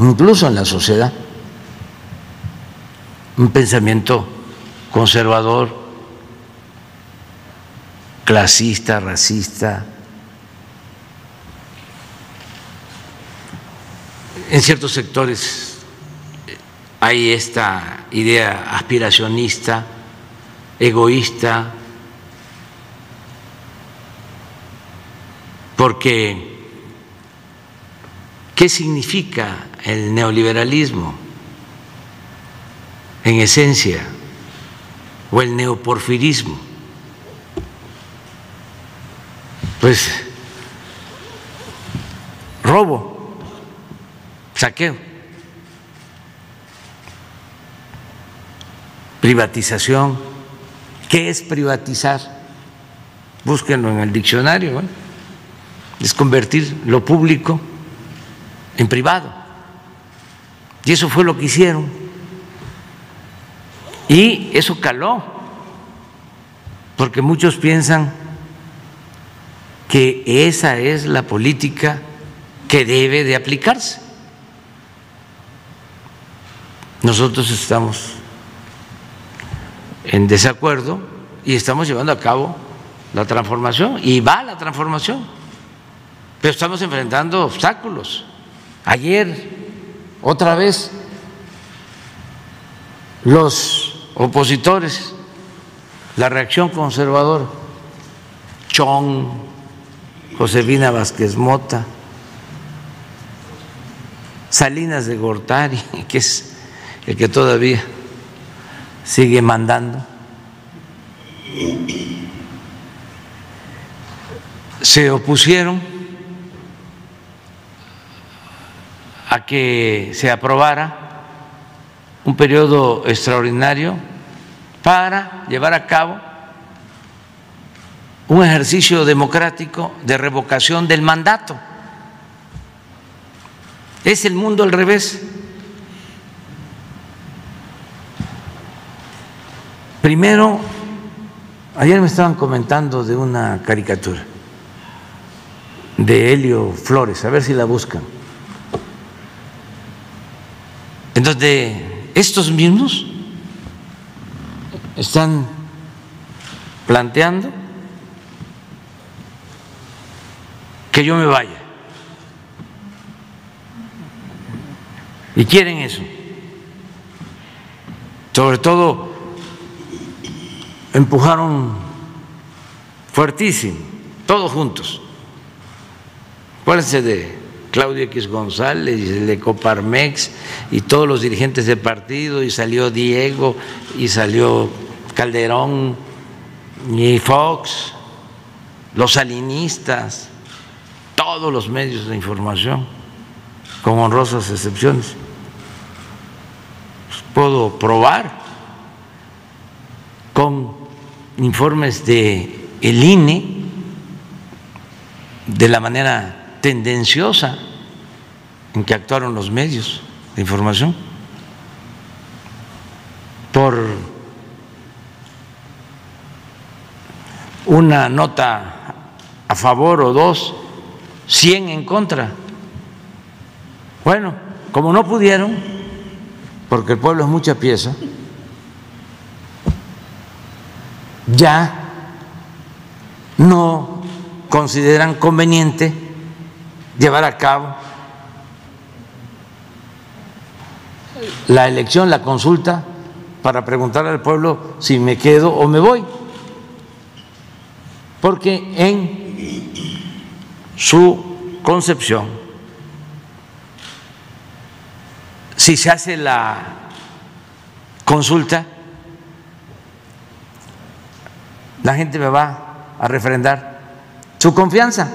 incluso en la sociedad, un pensamiento conservador, clasista, racista, en ciertos sectores hay esta idea aspiracionista, egoísta, porque ¿qué significa el neoliberalismo en esencia o el neoporfirismo? Pues robo, saqueo, privatización. ¿Qué es privatizar? Búsquenlo en el diccionario. Es convertir lo público en privado. Y eso fue lo que hicieron. Y eso caló, porque muchos piensan que esa es la política que debe de aplicarse. Nosotros estamos en desacuerdo y estamos llevando a cabo la transformación y va la transformación, pero estamos enfrentando obstáculos. Ayer, otra vez, los opositores, la reacción conservadora, Chong, Josefina Vázquez Mota, Salinas de Gortari, que es el que todavía sigue mandando, se opusieron a que se aprobara un periodo extraordinario para llevar a cabo un ejercicio democrático de revocación del mandato. Es el mundo al revés. Primero, ayer me estaban comentando de una caricatura de Helio Flores, a ver si la buscan. Entonces, estos mismos están planteando que yo me vaya. Y quieren eso. Sobre todo empujaron fuertísimo, todos juntos. Acuérdense de Claudio X González y de Coparmex y todos los dirigentes del partido, y salió Diego, y salió Calderón, y Fox, los salinistas todos los medios de información, con honrosas excepciones. Puedo probar con informes de el INE de la manera tendenciosa en que actuaron los medios de información por una nota a favor o dos 100 en contra. Bueno, como no pudieron, porque el pueblo es mucha pieza, ya no consideran conveniente llevar a cabo la elección, la consulta, para preguntar al pueblo si me quedo o me voy. Porque en su concepción, si se hace la consulta, la gente me va a refrendar su confianza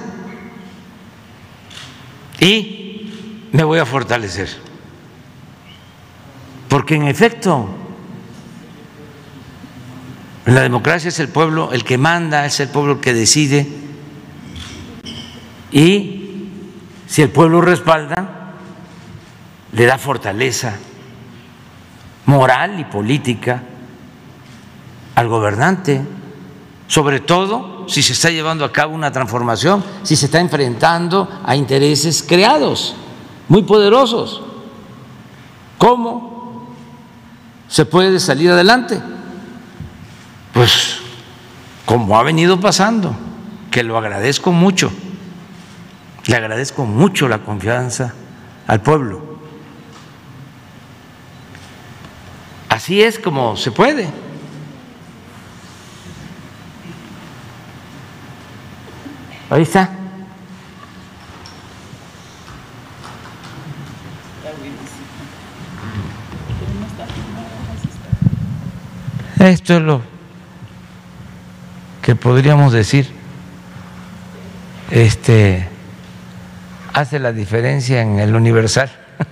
y me voy a fortalecer. Porque en efecto, en la democracia es el pueblo el que manda, es el pueblo el que decide y si el pueblo respalda, le da fortaleza moral y política al gobernante. Sobre todo si se está llevando a cabo una transformación, si se está enfrentando a intereses creados, muy poderosos. ¿Cómo se puede salir adelante? Pues como ha venido pasando, que lo agradezco mucho, le agradezco mucho la confianza al pueblo. Así es como se puede. Ahí está. Esto es lo que podríamos decir este hace la diferencia en el universal.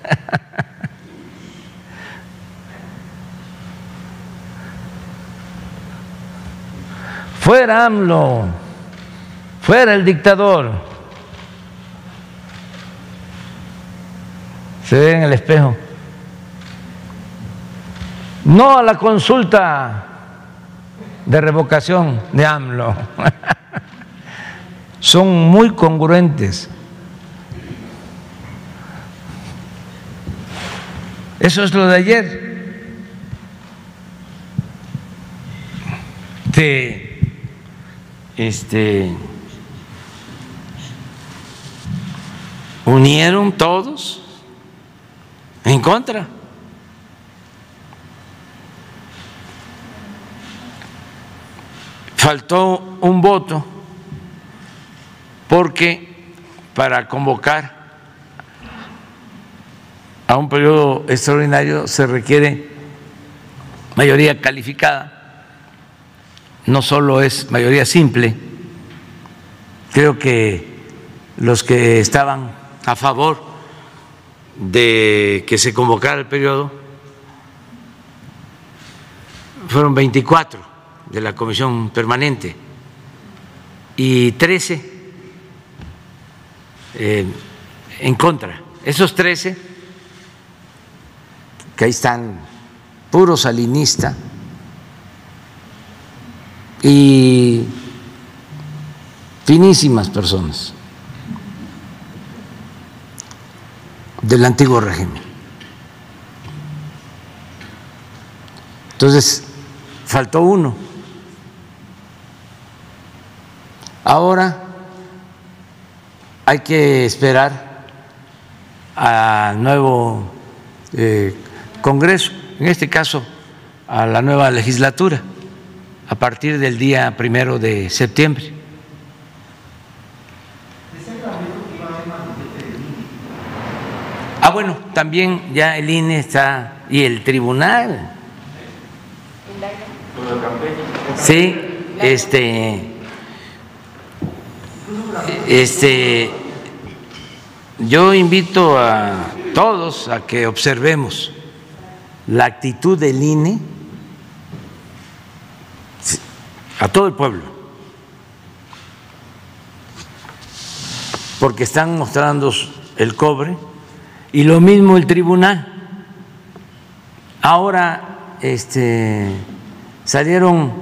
Fuera AMLO, fuera el dictador. Se ve en el espejo. No a la consulta de revocación de AMLO. Son muy congruentes. Eso es lo de ayer. Te, este, unieron todos en contra. Faltó un voto porque para convocar a un periodo extraordinario se requiere mayoría calificada, no solo es mayoría simple, creo que los que estaban a favor de que se convocara el periodo fueron 24 de la comisión permanente y 13 eh, en contra. Esos 13 que ahí están puros salinistas y finísimas personas del antiguo régimen. Entonces, faltó uno. Ahora hay que esperar al nuevo eh, Congreso, en este caso a la nueva legislatura, a partir del día primero de septiembre. Ah, bueno, también ya el INE está y el tribunal. Sí, este, este, yo invito a todos a que observemos la actitud del INE a todo el pueblo, porque están mostrando el cobre y lo mismo el tribunal. Ahora este, salieron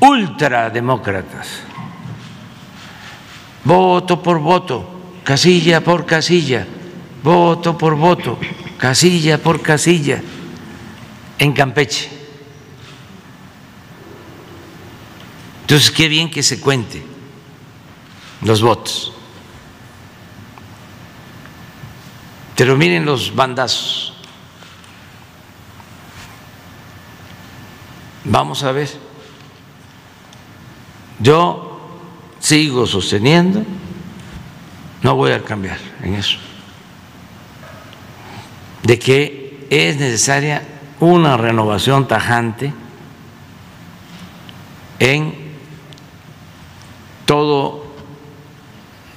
ultrademócratas, voto por voto, casilla por casilla, voto por voto casilla por casilla, en Campeche. Entonces, qué bien que se cuente los votos. Pero miren los bandazos. Vamos a ver. Yo sigo sosteniendo, no voy a cambiar en eso de que es necesaria una renovación tajante en todo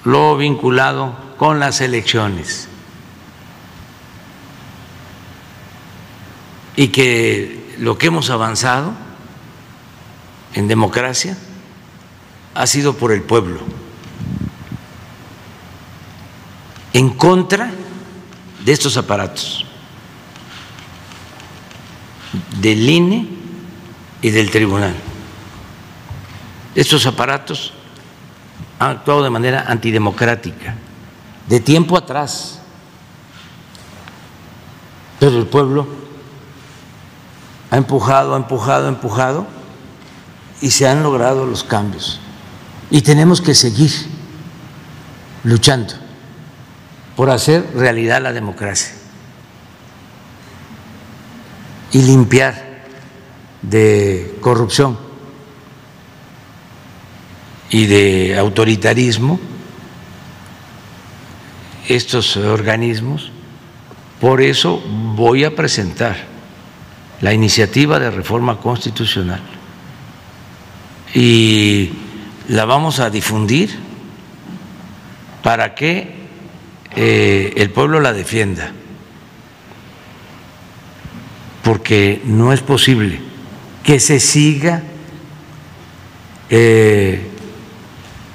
lo vinculado con las elecciones y que lo que hemos avanzado en democracia ha sido por el pueblo, en contra de estos aparatos, del INE y del tribunal. estos aparatos han actuado de manera antidemocrática, de tiempo atrás. Pero el pueblo ha empujado, ha empujado, ha empujado y se han logrado los cambios. Y tenemos que seguir luchando por hacer realidad la democracia y limpiar de corrupción y de autoritarismo estos organismos. Por eso voy a presentar la iniciativa de reforma constitucional. Y la vamos a difundir para que eh, el pueblo la defienda, porque no es posible que se siga eh,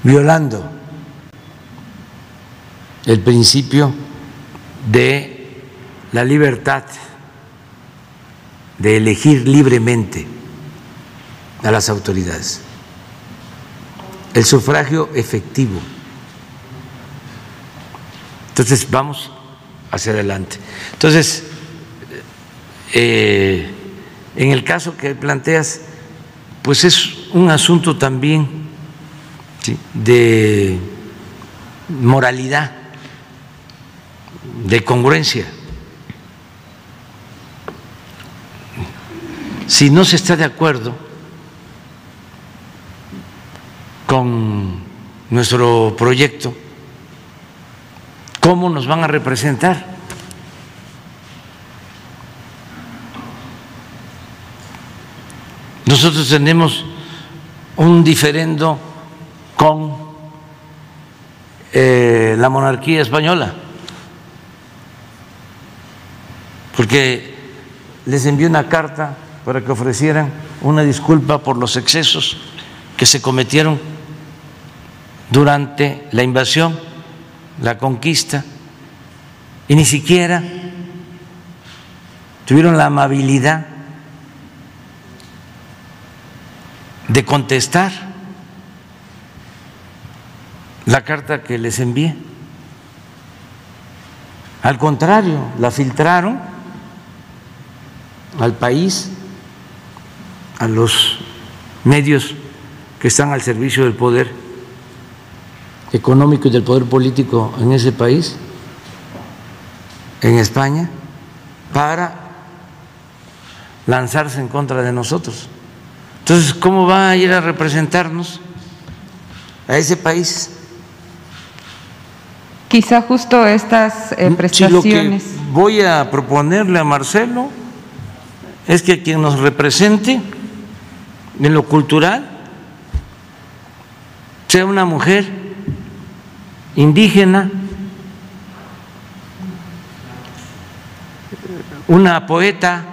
violando el principio de la libertad de elegir libremente a las autoridades, el sufragio efectivo. Entonces vamos hacia adelante. Entonces, eh, en el caso que planteas, pues es un asunto también de moralidad, de congruencia. Si no se está de acuerdo con nuestro proyecto, ¿cómo nos van a representar? Nosotros tenemos un diferendo con eh, la monarquía española, porque les envió una carta para que ofrecieran una disculpa por los excesos que se cometieron durante la invasión, la conquista, y ni siquiera tuvieron la amabilidad de contestar la carta que les envié. Al contrario, la filtraron al país, a los medios que están al servicio del poder económico y del poder político en ese país, en España, para lanzarse en contra de nosotros. Entonces, ¿cómo va a ir a representarnos a ese país? Quizá justo estas eh, prestaciones. Si lo que voy a proponerle a Marcelo es que quien nos represente en lo cultural sea una mujer indígena, una poeta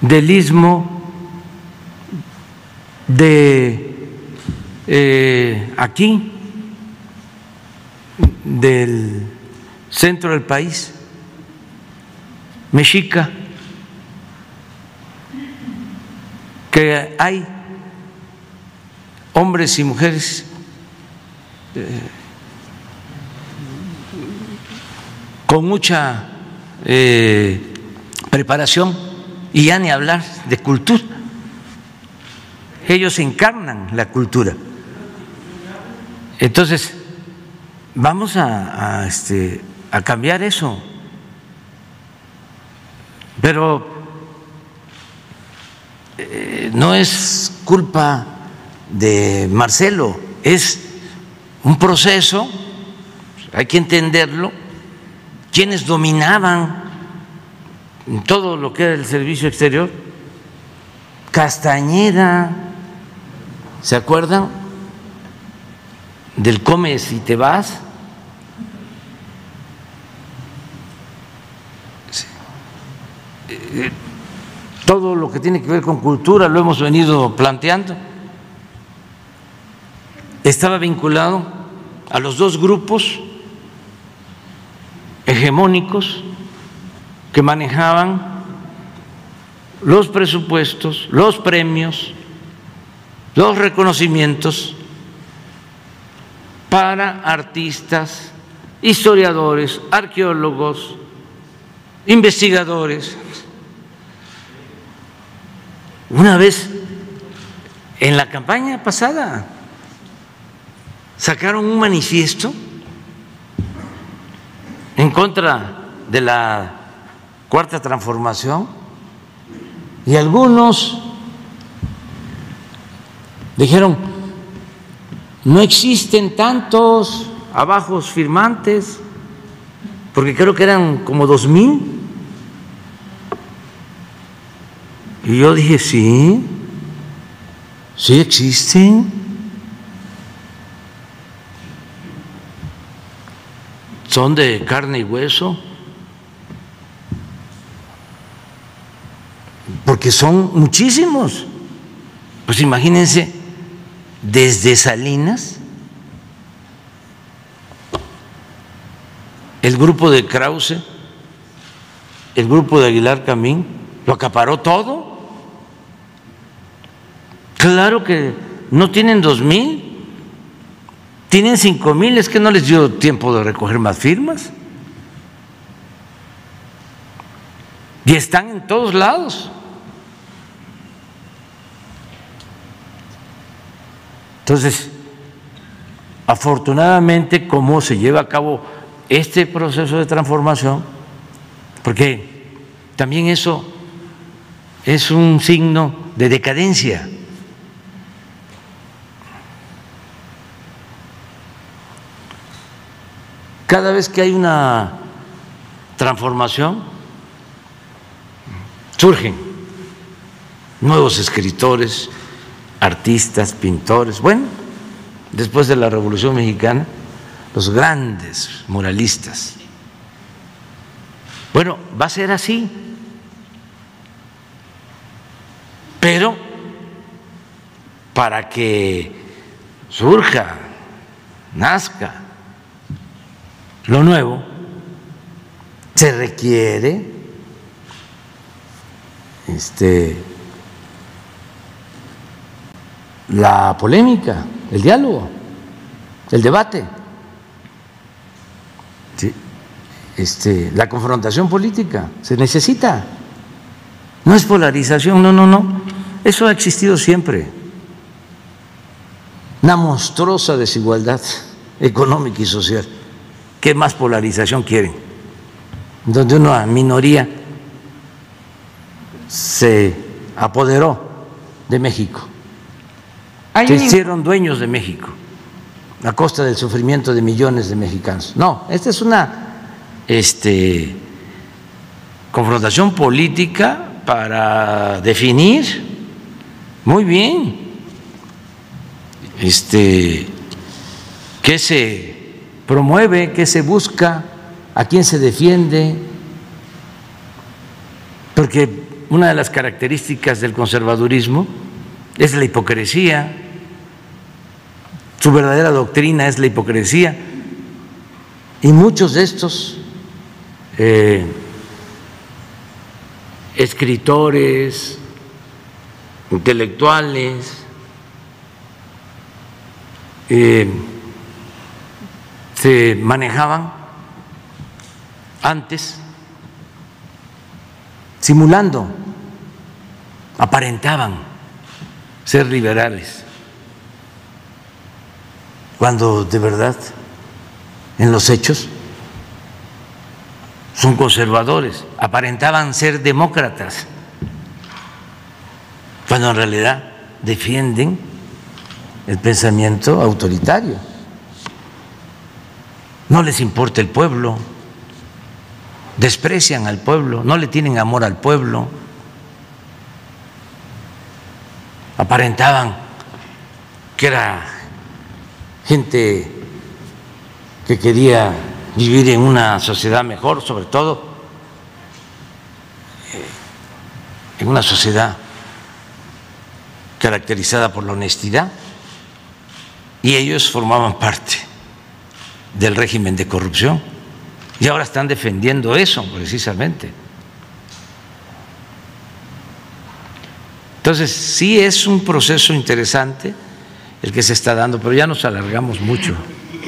del istmo, de eh, aquí, del centro del país, mexica, que hay hombres y mujeres eh, con mucha eh, preparación y ya ni hablar de cultura. Ellos encarnan la cultura. Entonces, vamos a, este, a cambiar eso. Pero eh, no es culpa de Marcelo, es un proceso, hay que entenderlo, quienes dominaban todo lo que era el servicio exterior, Castañeda, ¿se acuerdan? Del comes y te vas. Eh, todo lo que tiene que ver con cultura lo hemos venido planteando. Estaba vinculado a los dos grupos hegemónicos que manejaban los presupuestos, los premios, los reconocimientos para artistas, historiadores, arqueólogos, investigadores. Una vez en la campaña pasada sacaron un manifiesto en contra de la cuarta transformación y algunos dijeron, no existen tantos abajos firmantes, porque creo que eran como dos mil. Y yo dije, sí, sí existen. Son de carne y hueso. Porque son muchísimos. Pues imagínense, desde Salinas, el grupo de Krause, el grupo de Aguilar Camín, lo acaparó todo. Claro que no tienen dos mil, tienen cinco mil, es que no les dio tiempo de recoger más firmas. Y están en todos lados. Entonces, afortunadamente, cómo se lleva a cabo este proceso de transformación, porque también eso es un signo de decadencia. Cada vez que hay una transformación, surgen nuevos escritores, artistas, pintores, bueno, después de la Revolución Mexicana, los grandes muralistas. Bueno, va a ser así, pero para que surja, nazca lo nuevo, se requiere este, la polémica, el diálogo, el debate, este, la confrontación política, se necesita. No es polarización, no, no, no. Eso ha existido siempre. Una monstruosa desigualdad económica y social. ¿Qué más polarización quieren? Donde una minoría se apoderó de México se hicieron dueños de México a costa del sufrimiento de millones de mexicanos. No, esta es una este, confrontación política para definir muy bien este, qué se promueve, qué se busca, a quién se defiende, porque una de las características del conservadurismo es la hipocresía. Su verdadera doctrina es la hipocresía. Y muchos de estos eh, escritores, intelectuales, eh, se manejaban antes simulando, aparentaban ser liberales cuando de verdad en los hechos son conservadores, aparentaban ser demócratas, cuando en realidad defienden el pensamiento autoritario. No les importa el pueblo, desprecian al pueblo, no le tienen amor al pueblo, aparentaban que era gente que quería vivir en una sociedad mejor, sobre todo eh, en una sociedad caracterizada por la honestidad, y ellos formaban parte del régimen de corrupción, y ahora están defendiendo eso precisamente. Entonces, sí es un proceso interesante el que se está dando, pero ya nos alargamos mucho.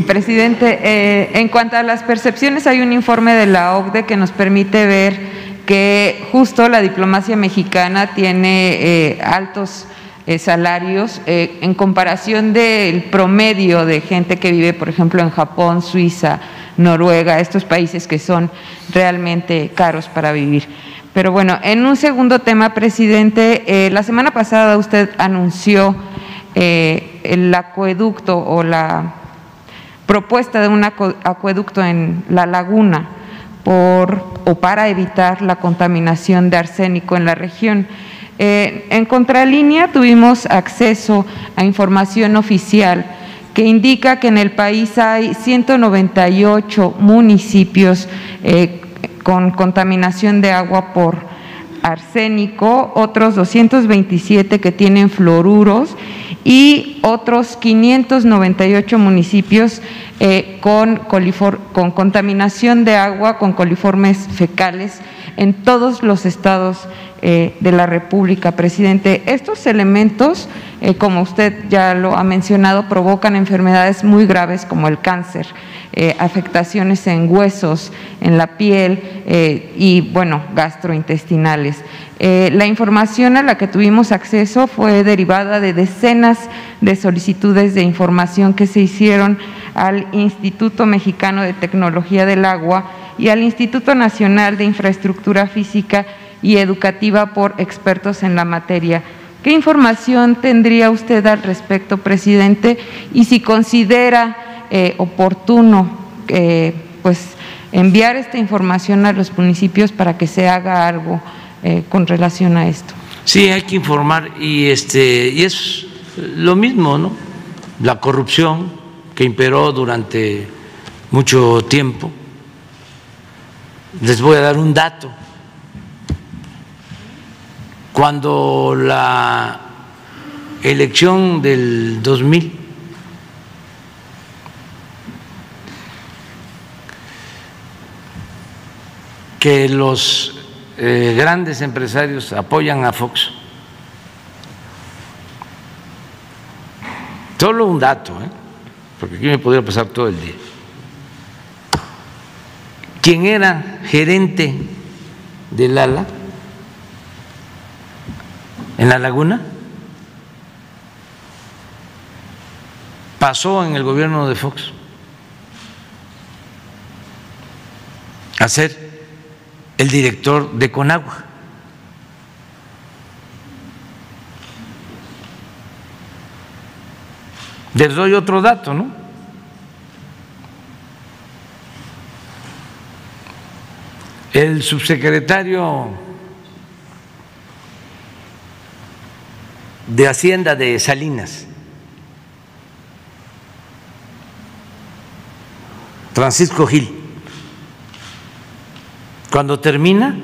Presidente, eh, en cuanto a las percepciones, hay un informe de la OCDE que nos permite ver que justo la diplomacia mexicana tiene eh, altos eh, salarios en comparación del promedio de gente que vive, por ejemplo, en Japón, Suiza, Noruega, estos países que son realmente caros para vivir. Pero bueno, en un segundo tema, presidente, la semana pasada usted anunció el acueducto o la propuesta de un acueducto en la laguna por o para evitar la contaminación de arsénico en la región. Eh, en contralínea tuvimos acceso a información oficial que indica que en el país hay 198 municipios eh, con contaminación de agua por arsénico, otros 227 que tienen fluoruros y otros 598 municipios eh, con, con contaminación de agua con coliformes fecales en todos los estados eh, de la República, presidente. Estos elementos, eh, como usted ya lo ha mencionado, provocan enfermedades muy graves como el cáncer, afectaciones en huesos, en la piel y, bueno, gastrointestinales. la información a la que tuvimos acceso fue derivada de decenas de solicitudes de información que se hicieron al Instituto Mexicano de Tecnología del Agua y al Instituto Nacional de Infraestructura Física y Educativa por expertos en la materia. ¿Qué información tendría usted al respecto, presidente? Y si considera eh, oportuno eh, pues, enviar esta información a los municipios para que se haga algo eh, con relación a esto. Sí, hay que informar y, este, y es lo mismo, ¿no? La corrupción, que imperó durante mucho tiempo. Les voy a dar un dato. Cuando la elección del 2000 que los eh, grandes empresarios apoyan a Fox. Solo un dato, ¿eh? porque aquí me podría pasar todo el día. Quien era gerente del ALA en la laguna pasó en el gobierno de Fox a ser el director de Conagua. Les doy otro dato, ¿no? El subsecretario de Hacienda de Salinas, Francisco Gil, cuando termina,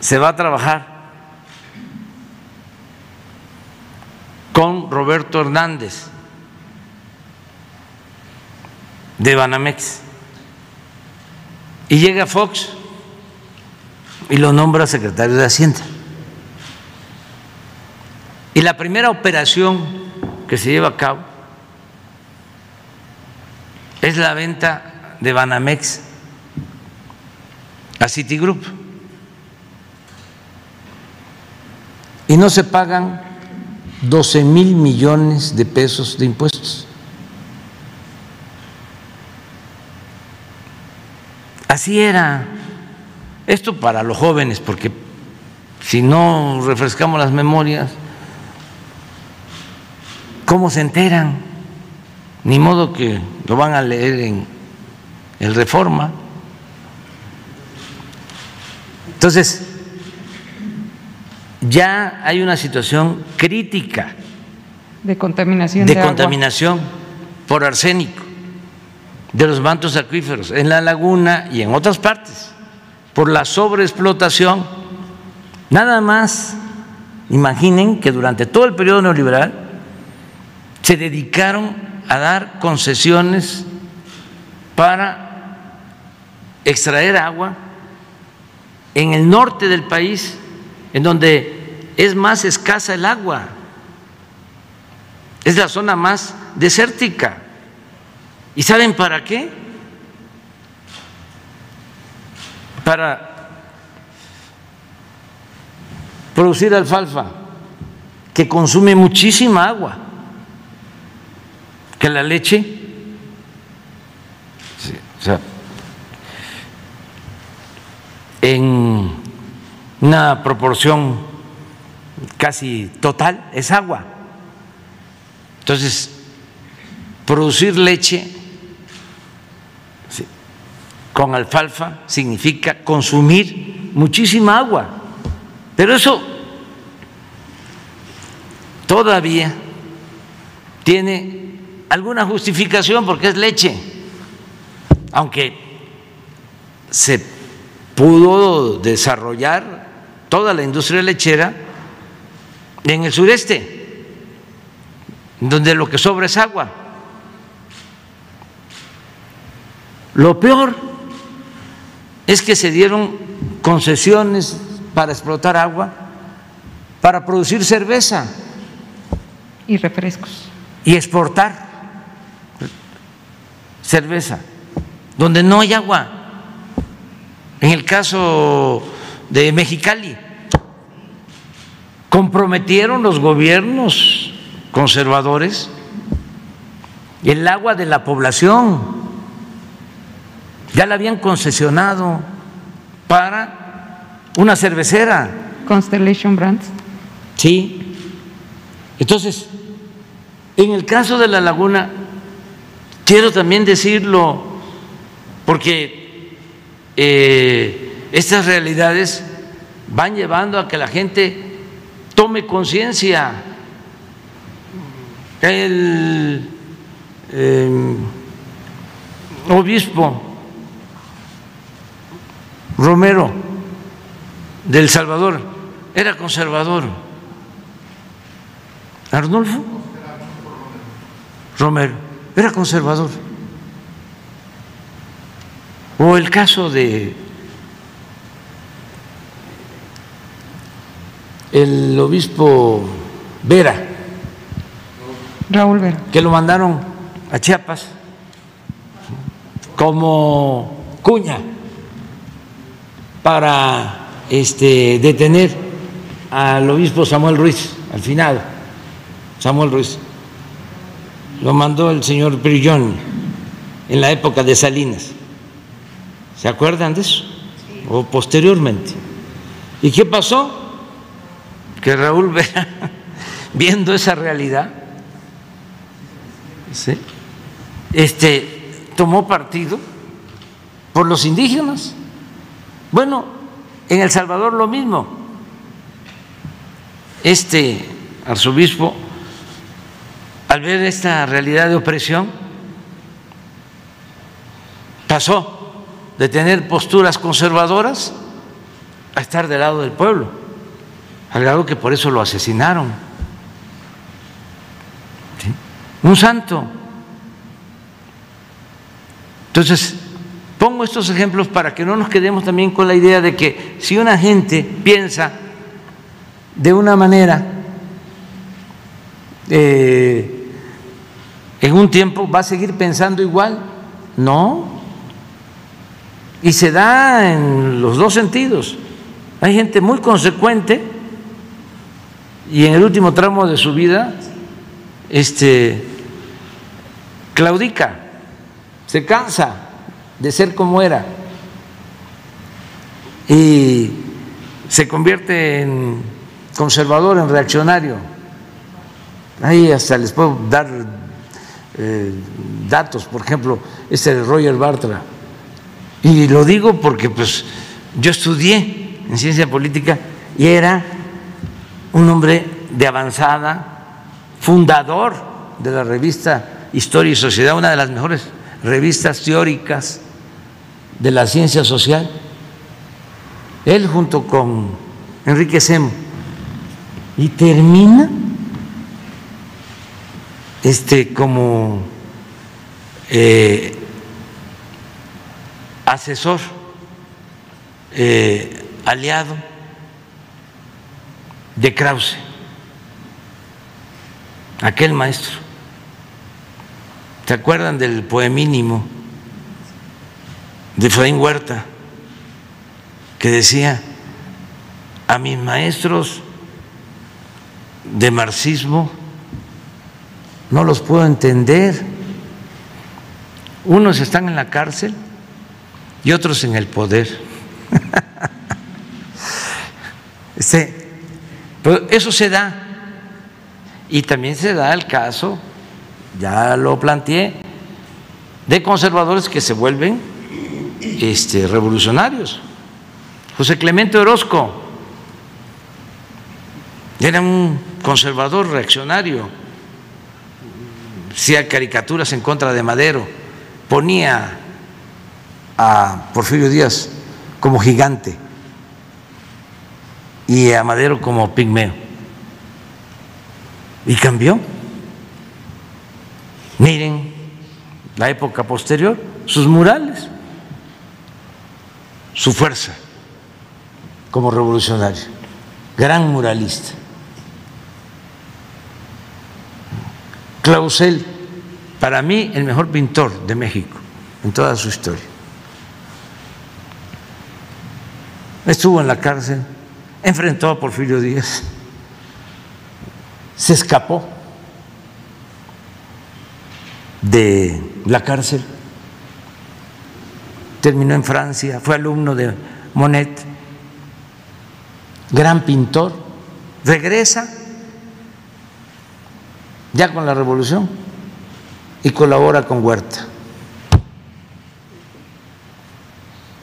se va a trabajar con Roberto Hernández de Banamex. Y llega Fox y lo nombra secretario de Hacienda. Y la primera operación que se lleva a cabo es la venta de Banamex a Citigroup. Y no se pagan 12 mil millones de pesos de impuestos. Así era. Esto para los jóvenes, porque si no refrescamos las memorias, ¿cómo se enteran? Ni modo que lo van a leer en el Reforma. Entonces, ya hay una situación crítica de contaminación de, contaminación por arsénico de los mantos acuíferos en la laguna y en otras partes por la sobreexplotación. Nada más imaginen que durante todo el periodo neoliberal se dedicaron a dar concesiones para extraer agua en el norte del país en donde es más escasa el agua, es la zona más desértica. ¿Y saben para qué? Para producir alfalfa, que consume muchísima agua, que la leche, o sea, en una proporción casi total es agua. Entonces, producir leche con alfalfa significa consumir muchísima agua, pero eso todavía tiene alguna justificación porque es leche, aunque se pudo desarrollar toda la industria lechera en el sureste, donde lo que sobra es agua. Lo peor es que se dieron concesiones para explotar agua, para producir cerveza. Y refrescos. Y exportar cerveza, donde no hay agua. En el caso de Mexicali, comprometieron los gobiernos conservadores el agua de la población. Ya la habían concesionado para una cervecera. Constellation Brands. Sí. Entonces, en el caso de la laguna, quiero también decirlo, porque eh, estas realidades van llevando a que la gente tome conciencia. El em, obispo Romero del Salvador era conservador. Arnulfo Romero era conservador. O el caso de el obispo Vera. Raúl Vera. Que lo mandaron a Chiapas como cuña para este, detener al obispo Samuel Ruiz, al final, Samuel Ruiz. Lo mandó el señor Brillón en la época de Salinas. ¿Se acuerdan de eso? O posteriormente. ¿Y qué pasó? que Raúl vea, viendo esa realidad, este, tomó partido por los indígenas. Bueno, en El Salvador lo mismo. Este arzobispo, al ver esta realidad de opresión, pasó de tener posturas conservadoras a estar del lado del pueblo al grado que por eso lo asesinaron. Un santo. Entonces, pongo estos ejemplos para que no nos quedemos también con la idea de que si una gente piensa de una manera, eh, en un tiempo va a seguir pensando igual. No. Y se da en los dos sentidos. Hay gente muy consecuente y en el último tramo de su vida este, claudica, se cansa de ser como era y se convierte en conservador, en reaccionario. Ahí hasta les puedo dar eh, datos, por ejemplo, este de Roger Bartra. Y lo digo porque pues yo estudié en ciencia política y era un hombre de avanzada, fundador de la revista Historia y Sociedad, una de las mejores revistas teóricas de la ciencia social. Él junto con Enrique Semo. Y termina este como eh, asesor eh, aliado de Krause, aquel maestro. ¿Se acuerdan del poemínimo de Efraín Huerta que decía, a mis maestros de marxismo no los puedo entender. Unos están en la cárcel y otros en el poder. Este, pero eso se da. Y también se da el caso, ya lo planteé, de conservadores que se vuelven este, revolucionarios. José Clemente Orozco era un conservador reaccionario, hacía caricaturas en contra de Madero, ponía a Porfirio Díaz como gigante y a Madero como pigmeo. Y cambió. Miren la época posterior, sus murales, su fuerza como revolucionario, gran muralista. Clausel, para mí el mejor pintor de México en toda su historia. Estuvo en la cárcel, enfrentó a Porfirio Díaz, se escapó de la cárcel, terminó en Francia, fue alumno de Monet, gran pintor, regresa ya con la revolución y colabora con Huerta.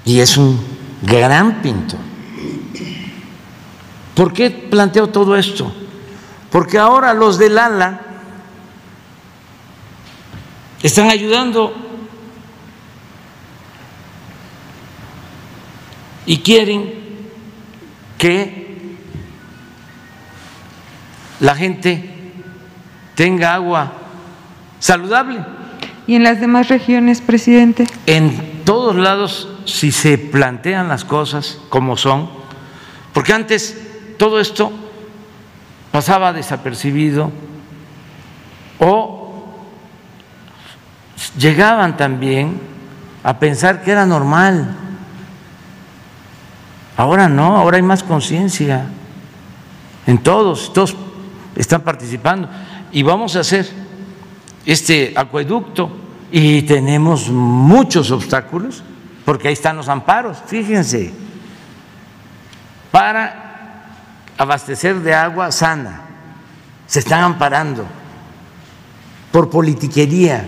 Y es un gran pintor. ¿Por qué planteo todo esto? Porque ahora los del ala están ayudando y quieren que la gente tenga agua saludable. ¿Y en las demás regiones, presidente? En todos lados, si se plantean las cosas como son, porque antes todo esto pasaba desapercibido o llegaban también a pensar que era normal. Ahora no, ahora hay más conciencia en todos, todos están participando y vamos a hacer este acueducto y tenemos muchos obstáculos porque ahí están los amparos, fíjense, para abastecer de agua sana. Se están amparando por politiquería.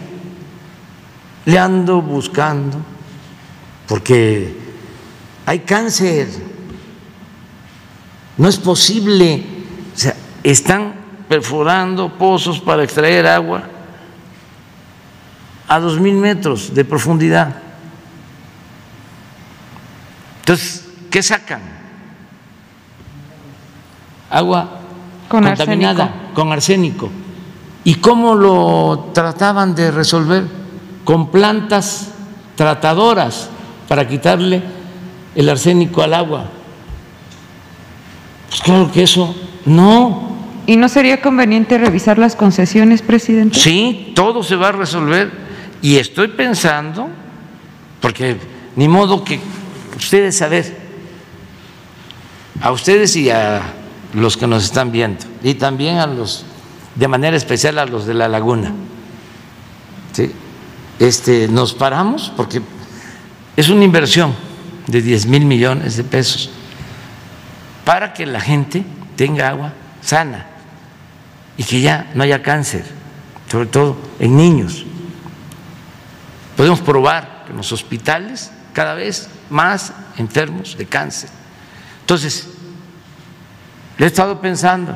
Le ando buscando porque hay cáncer. No es posible. O sea, están perforando pozos para extraer agua a dos mil metros de profundidad. Entonces, ¿qué sacan? Agua Con contaminada, arsénico. con arsénico. ¿Y cómo lo trataban de resolver? Con plantas tratadoras para quitarle el arsénico al agua. Pues claro que eso no. ¿Y no sería conveniente revisar las concesiones, presidente? Sí, todo se va a resolver y estoy pensando, porque ni modo que ustedes a ver, a ustedes y a los que nos están viendo, y también a los, de manera especial a los de la laguna. ¿sí? Este, nos paramos porque es una inversión de 10 mil millones de pesos para que la gente tenga agua sana y que ya no haya cáncer, sobre todo en niños. Podemos probar que en los hospitales cada vez más enfermos de cáncer. Entonces, he estado pensando,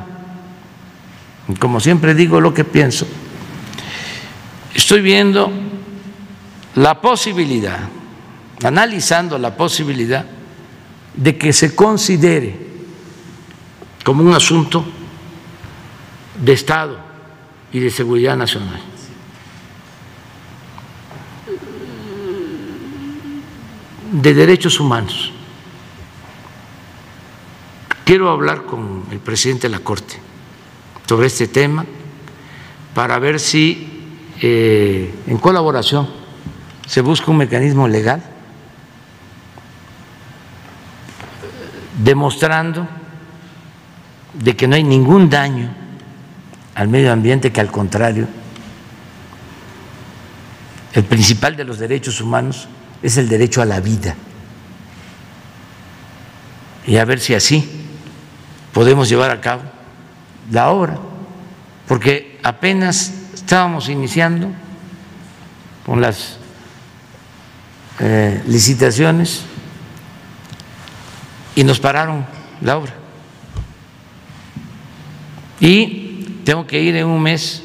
y como siempre digo lo que pienso, estoy viendo la posibilidad, analizando la posibilidad de que se considere como un asunto de Estado y de seguridad nacional. de derechos humanos. quiero hablar con el presidente de la Corte sobre este tema para ver si eh, en colaboración se busca un mecanismo legal demostrando de que no hay ningún daño al medio ambiente, que al contrario, el principal de los derechos humanos es el derecho a la vida. Y a ver si así podemos llevar a cabo la obra, porque apenas estábamos iniciando con las eh, licitaciones y nos pararon la obra. Y tengo que ir en un mes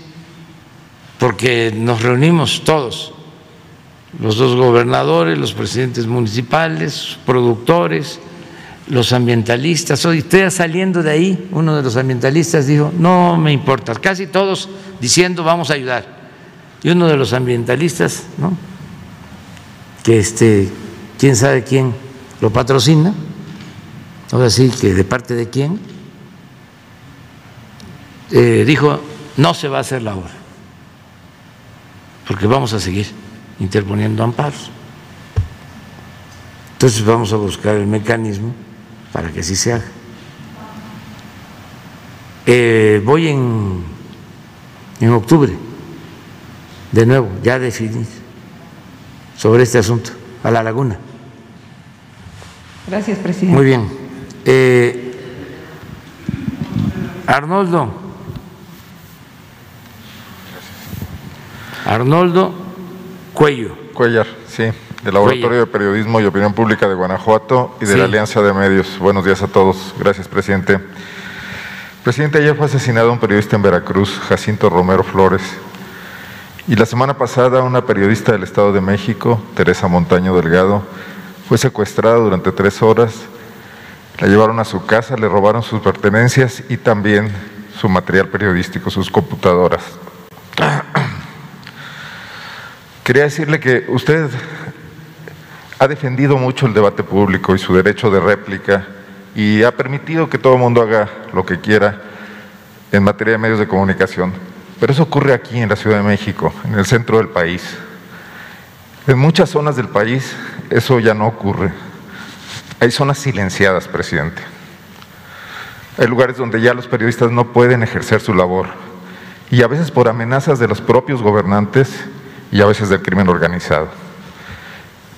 porque nos reunimos todos, los dos gobernadores, los presidentes municipales, productores, los ambientalistas. Hoy estoy saliendo de ahí, uno de los ambientalistas dijo, no me importa, casi todos diciendo vamos a ayudar. Y uno de los ambientalistas, ¿no? que este, quién sabe quién lo patrocina, ahora sí que de parte de quién, eh, dijo, no se va a hacer la obra, porque vamos a seguir interponiendo amparos. Entonces vamos a buscar el mecanismo para que así se haga. Eh, voy en, en octubre, de nuevo, ya definir sobre este asunto, a la laguna. Gracias, presidente. Muy bien. Eh, Arnoldo. Arnoldo Cuello. Cuellar, sí, del Laboratorio de Periodismo y Opinión Pública de Guanajuato y de la Alianza de Medios. Buenos días a todos. Gracias, presidente. Presidente, ayer fue asesinado un periodista en Veracruz, Jacinto Romero Flores. Y la semana pasada una periodista del Estado de México, Teresa Montaño Delgado, fue secuestrada durante tres horas, la llevaron a su casa, le robaron sus pertenencias y también su material periodístico, sus computadoras. Quería decirle que usted ha defendido mucho el debate público y su derecho de réplica y ha permitido que todo el mundo haga lo que quiera en materia de medios de comunicación. Pero eso ocurre aquí en la Ciudad de México, en el centro del país. En muchas zonas del país eso ya no ocurre. Hay zonas silenciadas, presidente. Hay lugares donde ya los periodistas no pueden ejercer su labor y a veces por amenazas de los propios gobernantes y a veces del crimen organizado.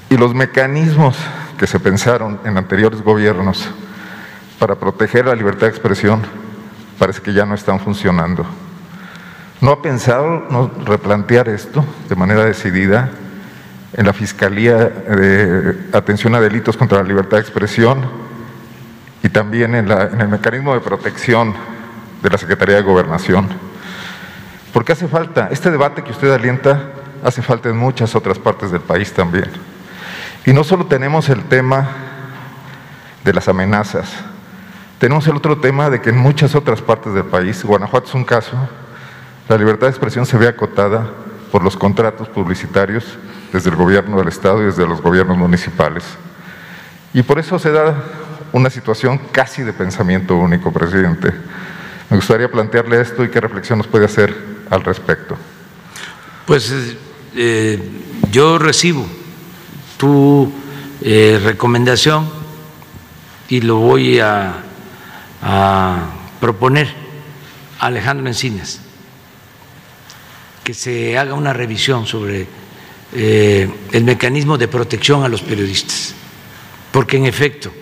Y los mecanismos que se pensaron en anteriores gobiernos para proteger la libertad de expresión parece que ya no están funcionando. ¿No ha pensado replantear esto de manera decidida en la Fiscalía de Atención a Delitos contra la Libertad de Expresión y también en, en el mecanismo de protección de la Secretaría de Gobernación? Porque hace falta, este debate que usted alienta hace falta en muchas otras partes del país también. Y no solo tenemos el tema de las amenazas, tenemos el otro tema de que en muchas otras partes del país, Guanajuato es un caso, la libertad de expresión se ve acotada por los contratos publicitarios desde el gobierno del Estado y desde los gobiernos municipales. Y por eso se da una situación casi de pensamiento único, presidente. Me gustaría plantearle esto y qué reflexión nos puede hacer al respecto. Pues eh, yo recibo tu eh, recomendación y lo voy a, proponer a Alejandro Encinas que se haga una revisión sobre eh, el mecanismo de protección a los periodistas, porque en efecto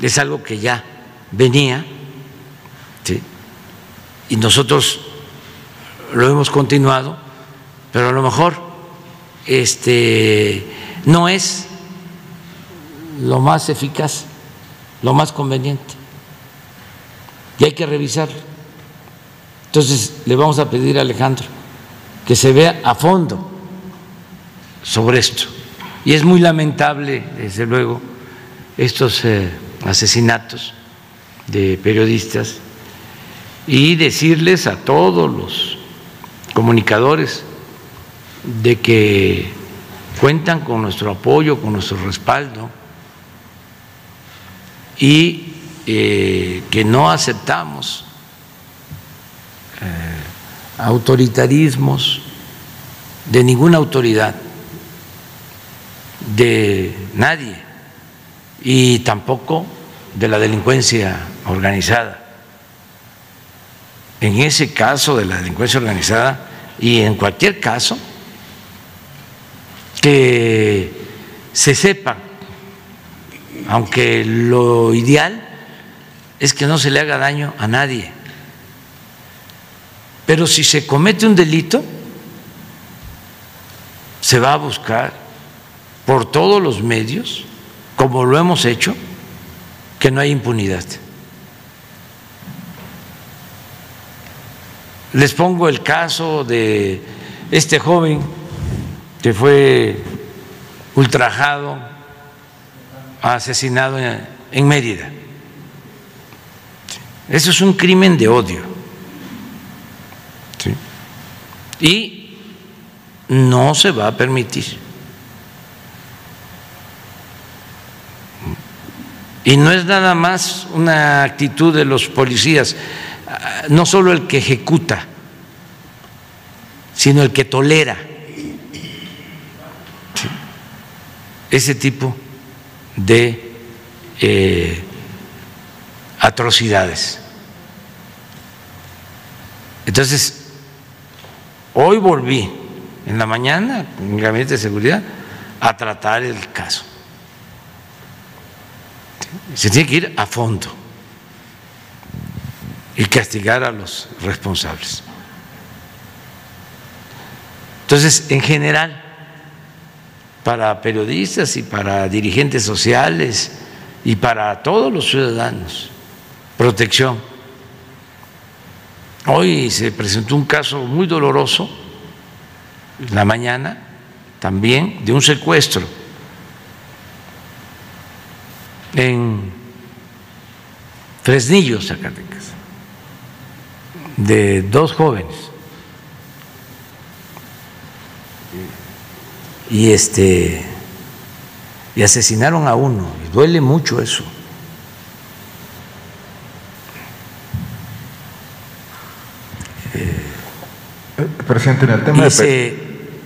es algo que ya venía y nosotros lo hemos continuado, pero a lo mejor este, no es lo más eficaz, lo más conveniente, y hay que revisarlo. Entonces le vamos a pedir a Alejandro que se vea a fondo sobre esto. Y es muy lamentable, desde luego, estos eh, asesinatos de periodistas y decirles a todos los comunicadores de que cuentan con nuestro apoyo, con nuestro respaldo y eh, que no aceptamos eh, autoritarismos de ninguna autoridad, de nadie, y tampoco de la delincuencia organizada. En ese caso de la delincuencia organizada y en cualquier caso, que se sepa, aunque lo ideal es que no se le haga daño a nadie. Pero si se comete un delito, se va a buscar por todos los medios, como lo hemos hecho, que no hay impunidad. Les pongo el caso de este joven que fue ultrajado, asesinado en Mérida. Eso es un crimen de odio. Y no se va a permitir. Y no es nada más una actitud de los policías, no solo el que ejecuta, sino el que tolera ese tipo de eh, atrocidades. Entonces, hoy volví en la mañana en el gabinete de seguridad a tratar el caso. Se tiene que ir a fondo y castigar a los responsables. Entonces, en general, para periodistas y para dirigentes sociales y para todos los ciudadanos, protección. Hoy se presentó un caso muy doloroso, la mañana, también de un secuestro en Fresnillo, Zacatecas, de dos jóvenes. Y este y asesinaron a uno, y duele mucho eso. Presidente, en el tema de... Se,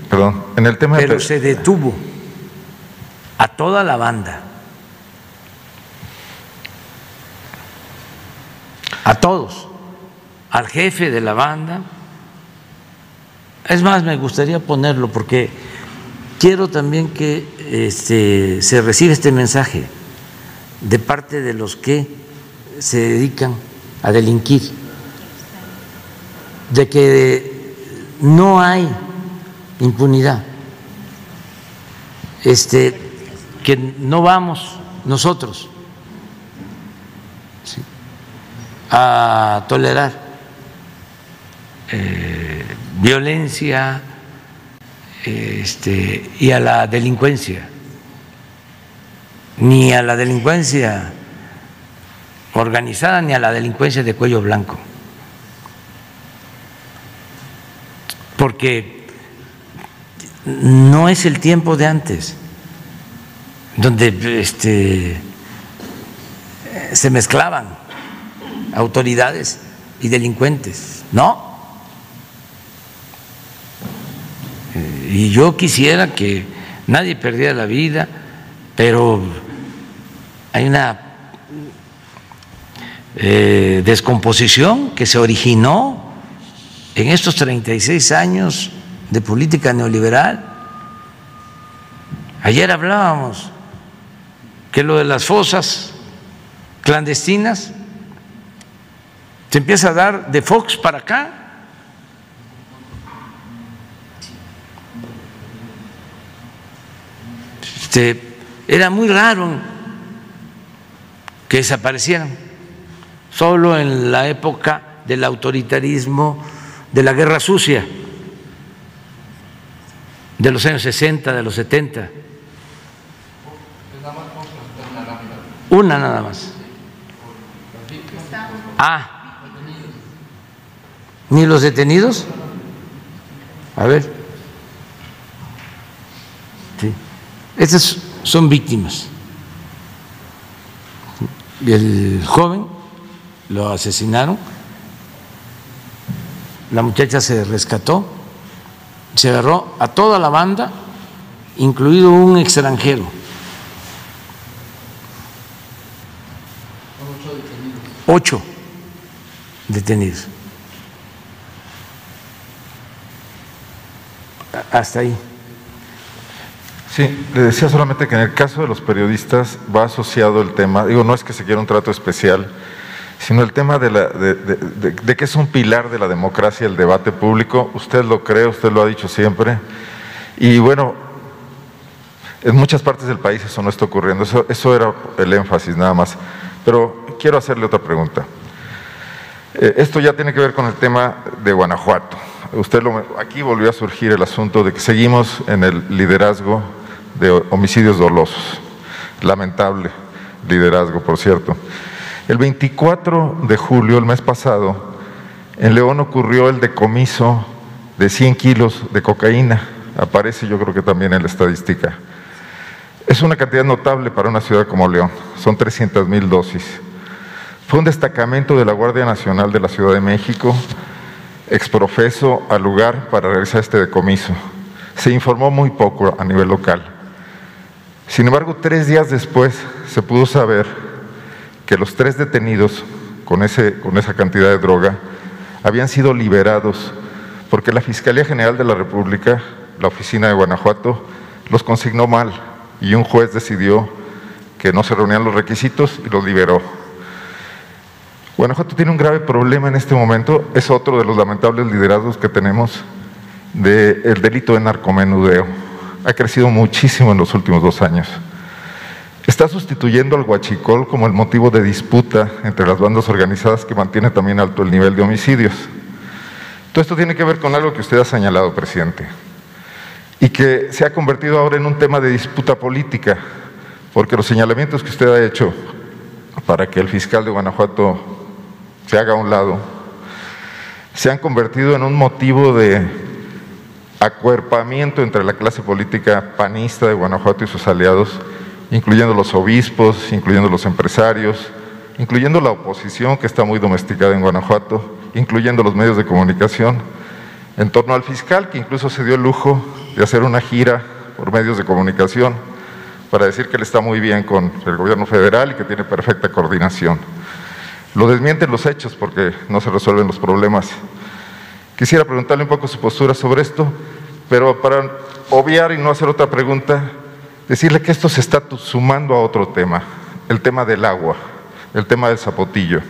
perdón, en el tema pero se detuvo a toda la banda, a todos, al jefe de la banda. Es más, me gustaría ponerlo porque quiero también que este, se reciba este mensaje de parte de los que se dedican a delinquir, de que no hay impunidad, este, que no vamos nosotros a tolerar eh, violencia este, y a la delincuencia, ni a la delincuencia organizada ni a la delincuencia de cuello blanco. porque no es el tiempo de antes, donde este, se mezclaban autoridades y delincuentes. No. Y yo quisiera que nadie perdiera la vida, pero hay una eh, descomposición que se originó en estos 36 años de política neoliberal. Ayer hablábamos que lo de las fosas clandestinas se empieza a dar de Fox para acá. Este, era muy raro que desaparecieran, solo en la época del autoritarismo de la guerra sucia de los años 60, de los 70. Una nada más. Ah, ¿ni los detenidos? A ver. Sí. Estas son víctimas. el joven lo asesinaron, la muchacha se rescató, se agarró a toda la banda, incluido un extranjero. Ocho detenidos. Hasta ahí. Sí, le decía solamente que en el caso de los periodistas va asociado el tema, digo, no es que se quiera un trato especial, sino el tema de, la, de, que es un pilar de la democracia el debate público. Usted lo cree, usted lo ha dicho siempre. Y bueno, en muchas partes del país eso no está ocurriendo, eso, eso era el énfasis nada más. Pero quiero hacerle otra pregunta. Eh, esto ya tiene que ver con el tema de Guanajuato. Usted lo, aquí volvió a surgir el asunto de que seguimos en el liderazgo de homicidios dolosos. Lamentable liderazgo, por cierto. El 24 de julio, el mes pasado, en León ocurrió el decomiso de 100 kilos de cocaína. Aparece yo creo que también en la estadística. Es una cantidad notable para una ciudad como León. Son 300 mil dosis. Fue un destacamento de la Guardia Nacional de la Ciudad de México, exprofeso al lugar para realizar este decomiso. Se informó muy poco a nivel local. Sin embargo, tres días después se pudo saber que los tres detenidos con, ese, con esa cantidad de droga habían sido liberados porque la Fiscalía General de la República, la oficina de Guanajuato, los consignó mal y un juez decidió que no se reunían los requisitos y los liberó. Guanajuato tiene un grave problema en este momento, es otro de los lamentables liderazgos que tenemos del delito de narcomenudeo ha crecido muchísimo en los últimos dos años. Está sustituyendo al huachicol como el motivo de disputa entre las bandas organizadas que mantiene también alto el nivel de homicidios. Todo esto tiene que ver con algo que usted ha señalado, presidente, y que se ha convertido ahora en un tema de disputa política, porque los señalamientos que usted ha hecho para que el fiscal de Guanajuato se haga a un lado, se han convertido en un motivo de acuerpamiento entre la clase política panista de Guanajuato y sus aliados, incluyendo los obispos, incluyendo los empresarios, incluyendo la oposición que está muy domesticada en Guanajuato, incluyendo los medios de comunicación, en torno al fiscal que incluso se dio el lujo de hacer una gira por medios de comunicación para decir que él está muy bien con el gobierno federal y que tiene perfecta coordinación. Lo desmienten los hechos porque no se resuelven los problemas Quisiera preguntarle un poco su postura sobre esto, pero para obviar y no hacer otra pregunta, decirle que esto se está sumando a otro tema, el tema del agua, el tema del zapotillo,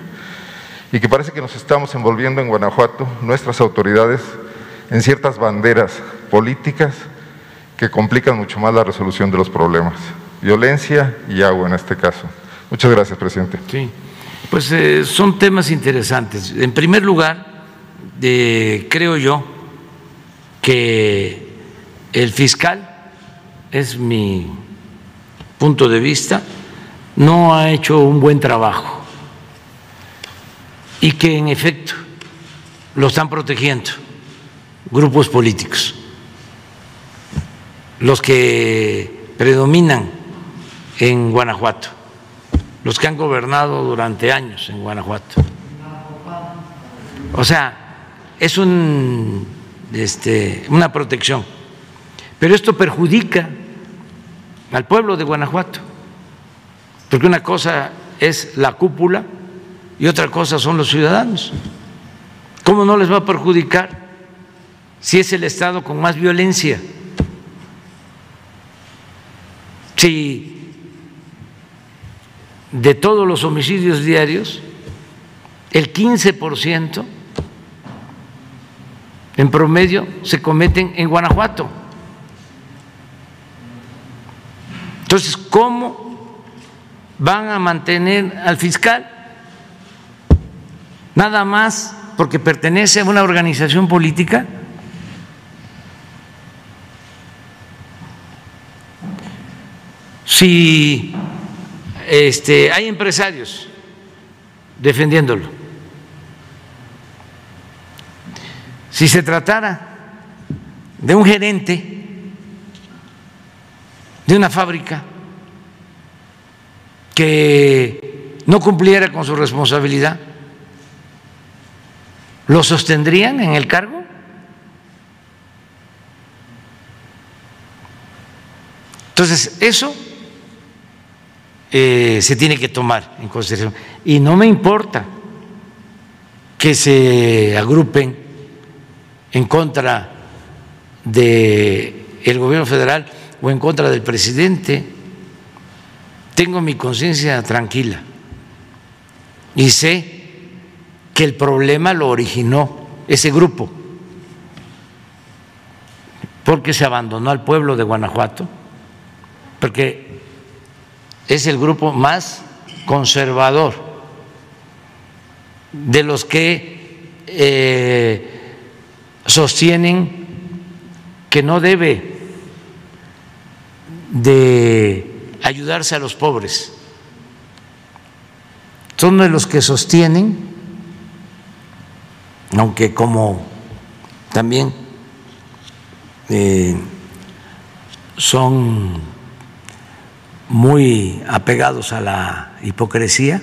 y que parece que nos estamos envolviendo en Guanajuato, nuestras autoridades, en ciertas banderas políticas que complican mucho más la resolución de los problemas. Violencia y agua en este caso. Muchas gracias, presidente. Sí, pues eh, son temas interesantes. En primer lugar, creo yo que el fiscal, es mi punto de vista, no ha hecho un buen trabajo y que en efecto lo están protegiendo grupos políticos, los que predominan en Guanajuato, los que han gobernado durante años en Guanajuato. O sea, es un, este, una protección, pero esto perjudica al pueblo de Guanajuato, porque una cosa es la cúpula y otra cosa son los ciudadanos. ¿Cómo no les va a perjudicar si es el Estado con más violencia? Si de todos los homicidios diarios, el 15 por ciento en promedio se cometen en Guanajuato. Entonces, ¿cómo van a mantener al fiscal? Nada más porque pertenece a una organización política. Si este, hay empresarios defendiéndolo Si se tratara de un gerente de una fábrica que no cumpliera con su responsabilidad, ¿lo sostendrían en el cargo? Entonces, eso eh, se tiene que tomar en consideración. Y no me importa que se agrupen en contra del el gobierno federal o en contra del presidente. Tengo mi conciencia tranquila y sé que el problema lo originó ese grupo, porque se abandonó al pueblo de Guanajuato porque es el grupo más conservador de los que eh, sostienen que no debe de ayudarse a los pobres. Son de los que sostienen, aunque como también eh, son muy apegados a la hipocresía,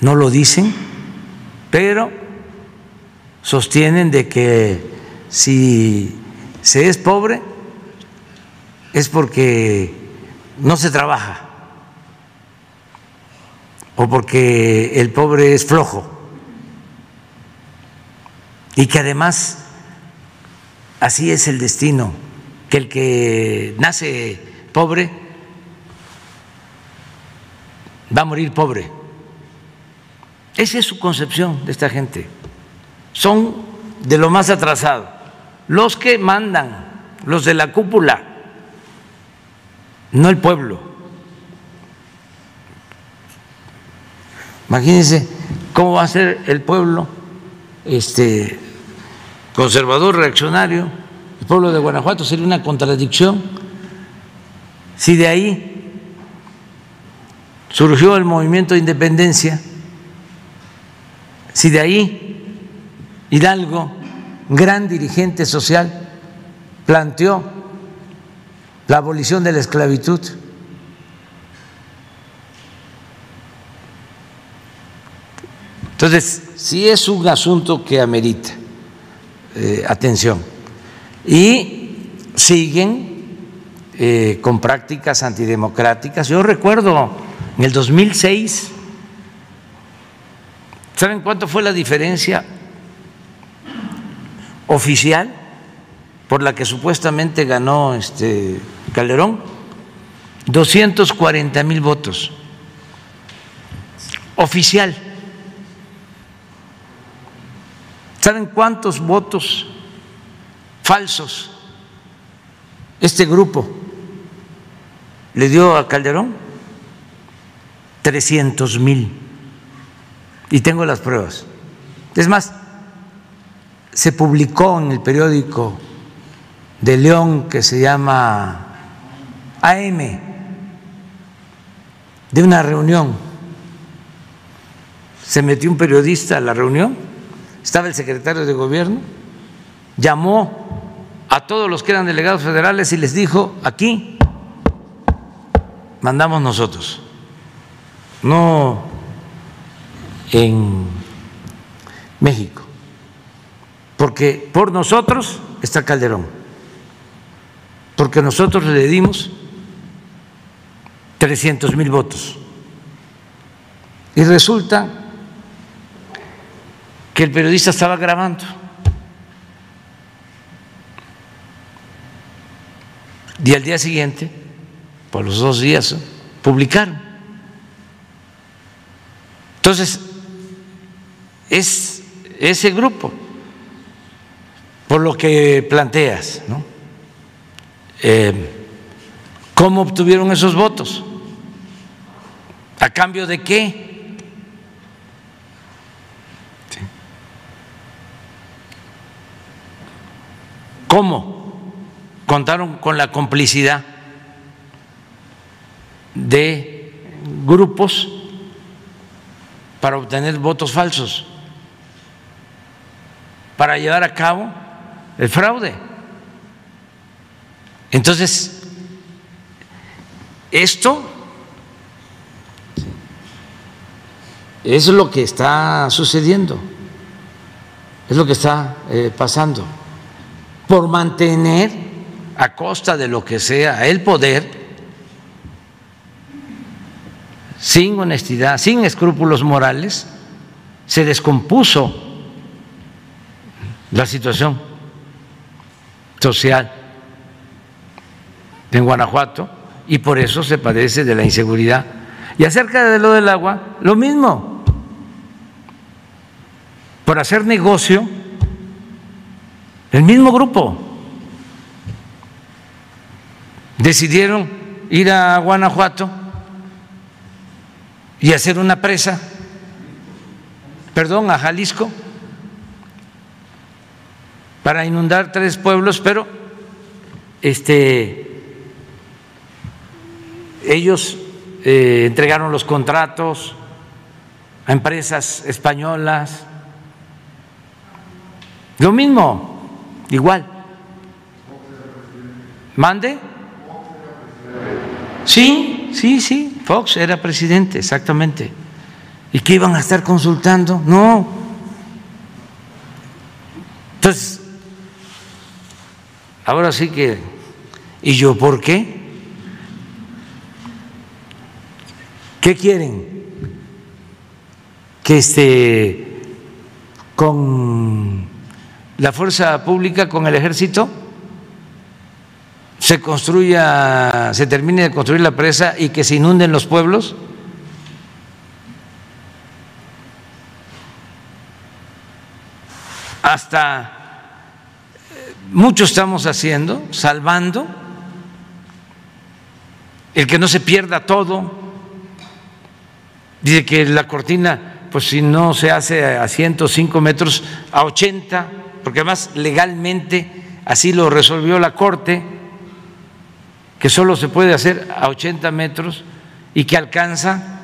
no lo dicen, pero sostienen de que si se es pobre es porque no se trabaja o porque el pobre es flojo. Y que además así es el destino, que el que nace pobre va a morir pobre. Esa es su concepción de esta gente. Son de lo más atrasado. Los que mandan, los de la cúpula, no el pueblo. Imagínense cómo va a ser el pueblo este conservador reaccionario, el pueblo de Guanajuato sería una contradicción si de ahí surgió el movimiento de independencia, si de ahí Hidalgo, gran dirigente social, planteó la abolición de la esclavitud, Entonces, sí es un asunto que amerita eh, atención. Y siguen eh, con prácticas antidemocráticas. Yo recuerdo en el 2006, ¿saben cuánto fue la diferencia oficial por la que supuestamente ganó este Calderón? 240 mil votos. Oficial. ¿Saben cuántos votos falsos este grupo le dio a Calderón? 300 mil. Y tengo las pruebas. Es más, se publicó en el periódico de León que se llama AM, de una reunión. Se metió un periodista a la reunión, estaba el secretario de gobierno, llamó a todos los que eran delegados federales y les dijo, aquí mandamos nosotros no en México, porque por nosotros está Calderón, porque nosotros le dimos 300 mil votos. Y resulta que el periodista estaba grabando. Y al día siguiente, por los dos días, publicaron. Entonces, es ese grupo, por lo que planteas, ¿no? Eh, ¿Cómo obtuvieron esos votos? ¿A cambio de qué? ¿Cómo? Contaron con la complicidad de grupos para obtener votos falsos, para llevar a cabo el fraude. Entonces, esto es lo que está sucediendo, es lo que está eh, pasando. Por mantener a costa de lo que sea el poder, sin honestidad, sin escrúpulos morales, se descompuso la situación social en Guanajuato y por eso se padece de la inseguridad. Y acerca de lo del agua, lo mismo. Por hacer negocio, el mismo grupo decidieron ir a Guanajuato y hacer una presa, perdón, a Jalisco, para inundar tres pueblos, pero este, ellos eh, entregaron los contratos a empresas españolas. Lo mismo, igual. ¿Mande? Sí, sí, sí, Fox era presidente, exactamente. ¿Y qué iban a estar consultando? No. Entonces, ahora sí que, ¿y yo por qué? ¿Qué quieren? Que este, con la fuerza pública, con el ejército, se construya, se termine de construir la presa y que se inunden los pueblos? Hasta eh, mucho estamos haciendo, salvando, el que no se pierda todo. Dice que la cortina, pues si no se hace a 105 metros, a 80, porque además legalmente así lo resolvió la Corte que solo se puede hacer a 80 metros y que alcanza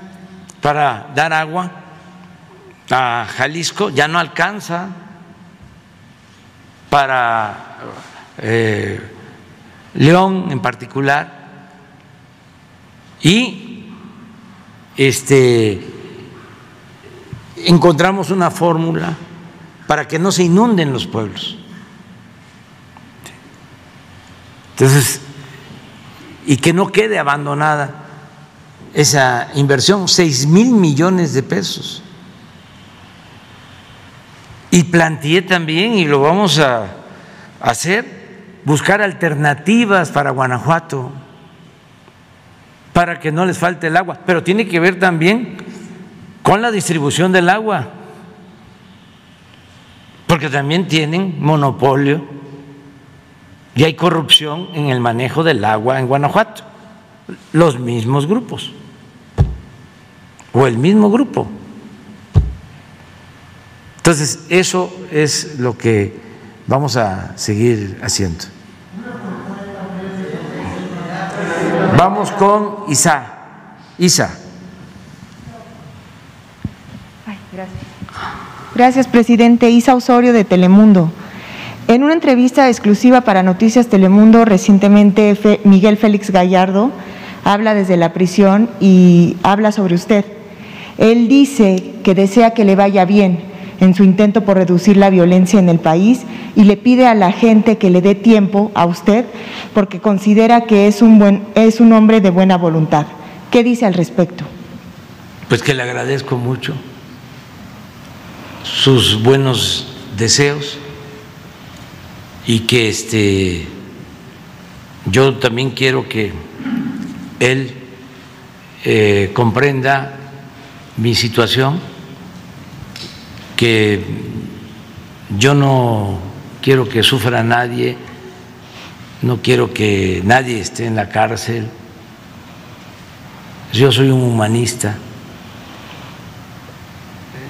para dar agua a Jalisco, ya no alcanza para eh, León en particular. Y este, encontramos una fórmula para que no se inunden los pueblos. Entonces, y que no quede abandonada esa inversión, seis mil millones de pesos. Y planteé también, y lo vamos a hacer, buscar alternativas para Guanajuato, para que no les falte el agua, pero tiene que ver también con la distribución del agua, porque también tienen monopolio y hay corrupción en el manejo del agua en Guanajuato. Los mismos grupos o el mismo grupo. Entonces, eso es lo que vamos a seguir haciendo. Vamos con Isa. Isa. gracias. Gracias, presidente. Isa Osorio de Telemundo. En una entrevista exclusiva para Noticias Telemundo, recientemente Miguel Félix Gallardo habla desde la prisión y habla sobre usted. Él dice que desea que le vaya bien en su intento por reducir la violencia en el país y le pide a la gente que le dé tiempo a usted porque considera que es un, es un hombre de buena voluntad. ¿Qué dice al respecto? Pues que le agradezco mucho sus buenos deseos y que este, yo también quiero que él eh, comprenda mi situación, que yo no quiero que sufra nadie, no quiero que nadie esté en la cárcel. Yo soy un humanista,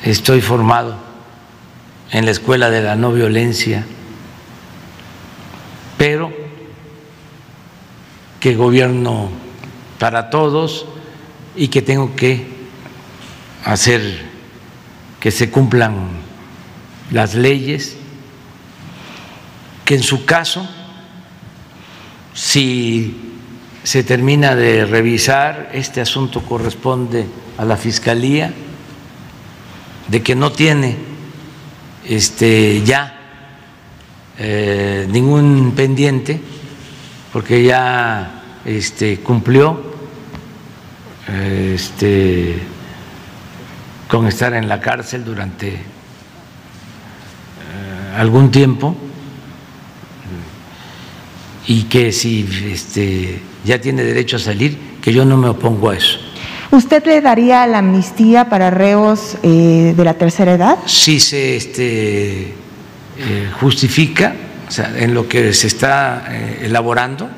estoy formado en la escuela de la no violencia pero que gobierno para todos y que tengo que hacer que se cumplan las leyes, que en su caso, si se termina de revisar, este asunto corresponde a la Fiscalía de que no tiene este, ya eh, ningún pendiente, porque ya este, cumplió este, con estar en la cárcel durante eh, algún tiempo y que si este, ya tiene derecho a salir, que yo no me opongo a eso. ¿Usted le daría la amnistía para reos eh, de la tercera edad? Si se este, eh, justifica, o sea, en lo que se está eh, elaborando,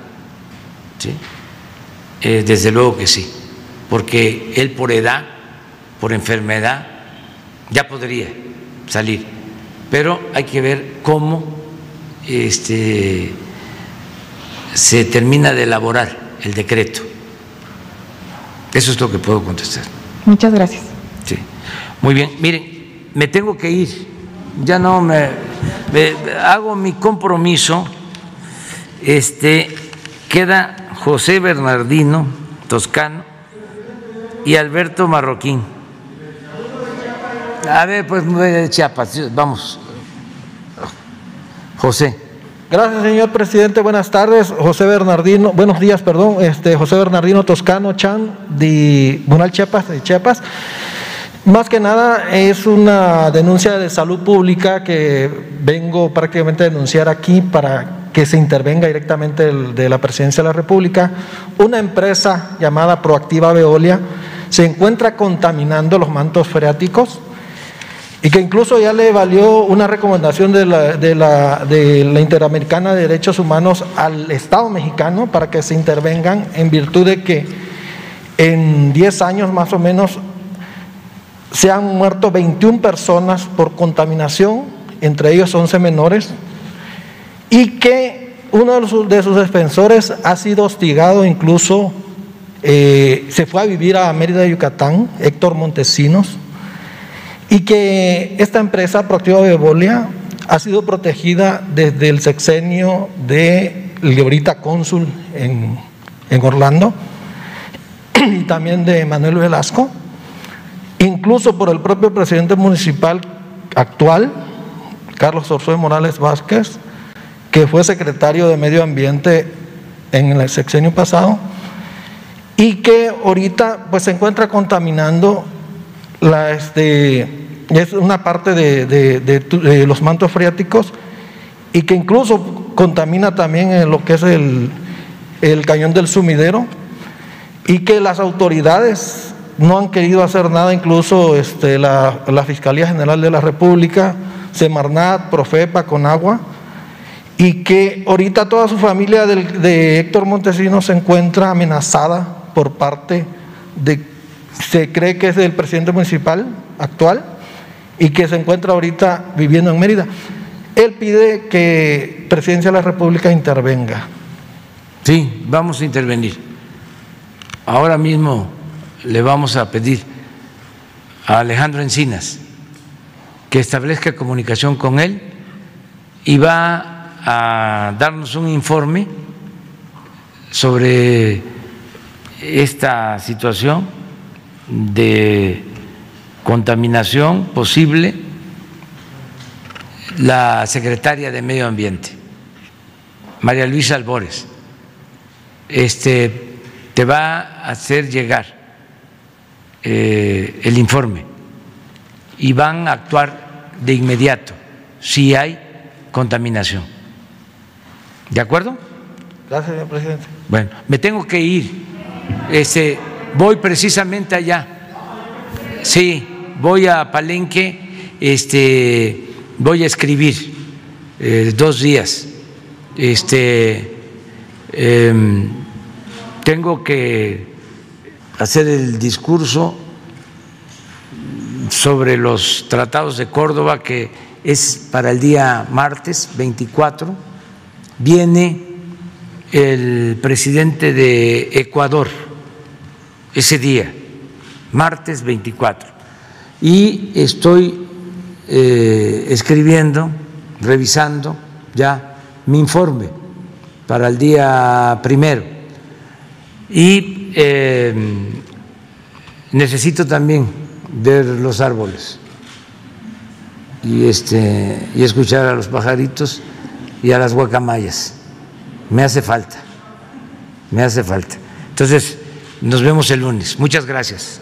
¿sí? desde luego que sí, porque él por edad, por enfermedad, ya podría salir, pero hay que ver cómo este, se termina de elaborar el decreto. Eso es lo que puedo contestar. Muchas gracias. Sí. Muy bien. Miren, me tengo que ir. Ya no me, hago mi compromiso. Este queda José Bernardino Toscano y Alberto Marroquín. A ver, pues Chiapas, vamos. José. Gracias, señor presidente. Buenas tardes. José Bernardino, buenos días, perdón. Este, José Bernardino Toscano Chan, de Munal Chiapas, de Chiapas. Más que nada es una denuncia de salud pública que vengo prácticamente a denunciar aquí para que se intervenga directamente de la presidencia de la República. Una empresa llamada Proactiva Veolia se encuentra contaminando los mantos freáticos y que incluso ya le valió una recomendación de la, de la, de la Interamericana de Derechos Humanos al Estado mexicano para que se intervengan en virtud de que en 10 años más o menos se han muerto 21 personas por contaminación, entre ellos 11 menores, y que uno de sus defensores ha sido hostigado, incluso eh, se fue a vivir a Mérida, Yucatán, Héctor Montesinos, y que esta empresa, Proactiva Bebolia, ha sido protegida desde el sexenio de ahorita cónsul en, Orlando y también de Manuel Velasco, incluso por el propio presidente municipal actual, Carlos Orsoy Morales Vázquez, que fue secretario de Medio Ambiente en el sexenio pasado y que ahorita pues se encuentra contaminando la, este, es una parte de, los mantos freáticos y que incluso contamina también en lo que es el, cañón del sumidero y que las autoridades no han querido hacer nada, incluso este, la, Fiscalía General de la República, Semarnat, Profepa, Conagua, y que ahorita toda su familia de Héctor Montesinos se encuentra amenazada por parte de, se cree que es del presidente municipal actual, y que se encuentra ahorita viviendo en Mérida. Él pide que Presidencia de la República intervenga. Sí, vamos a intervenir. Ahora mismo le vamos a pedir a Alejandro Encinas que establezca comunicación con él y va a darnos un informe sobre esta situación de contaminación posible la secretaria de Medio Ambiente, María Luisa Albores, este, te va a hacer llegar eh, el informe y van a actuar de inmediato si hay contaminación. ¿De acuerdo? Gracias, señor presidente. Bueno, me tengo que ir. Este, voy precisamente allá. Sí voy a Palenque, este, voy a escribir eh, dos días. Este, em, tengo que hacer el discurso sobre los tratados de Córdoba, que es para el día martes 24. Viene el presidente de Ecuador ese día, martes 24 y estoy eh, escribiendo, revisando ya mi informe para el día primero. Y eh, necesito también ver los árboles y, este, y escuchar a los pajaritos y a las guacamayas. Me hace falta, me hace falta. Entonces, nos vemos el lunes. Muchas gracias.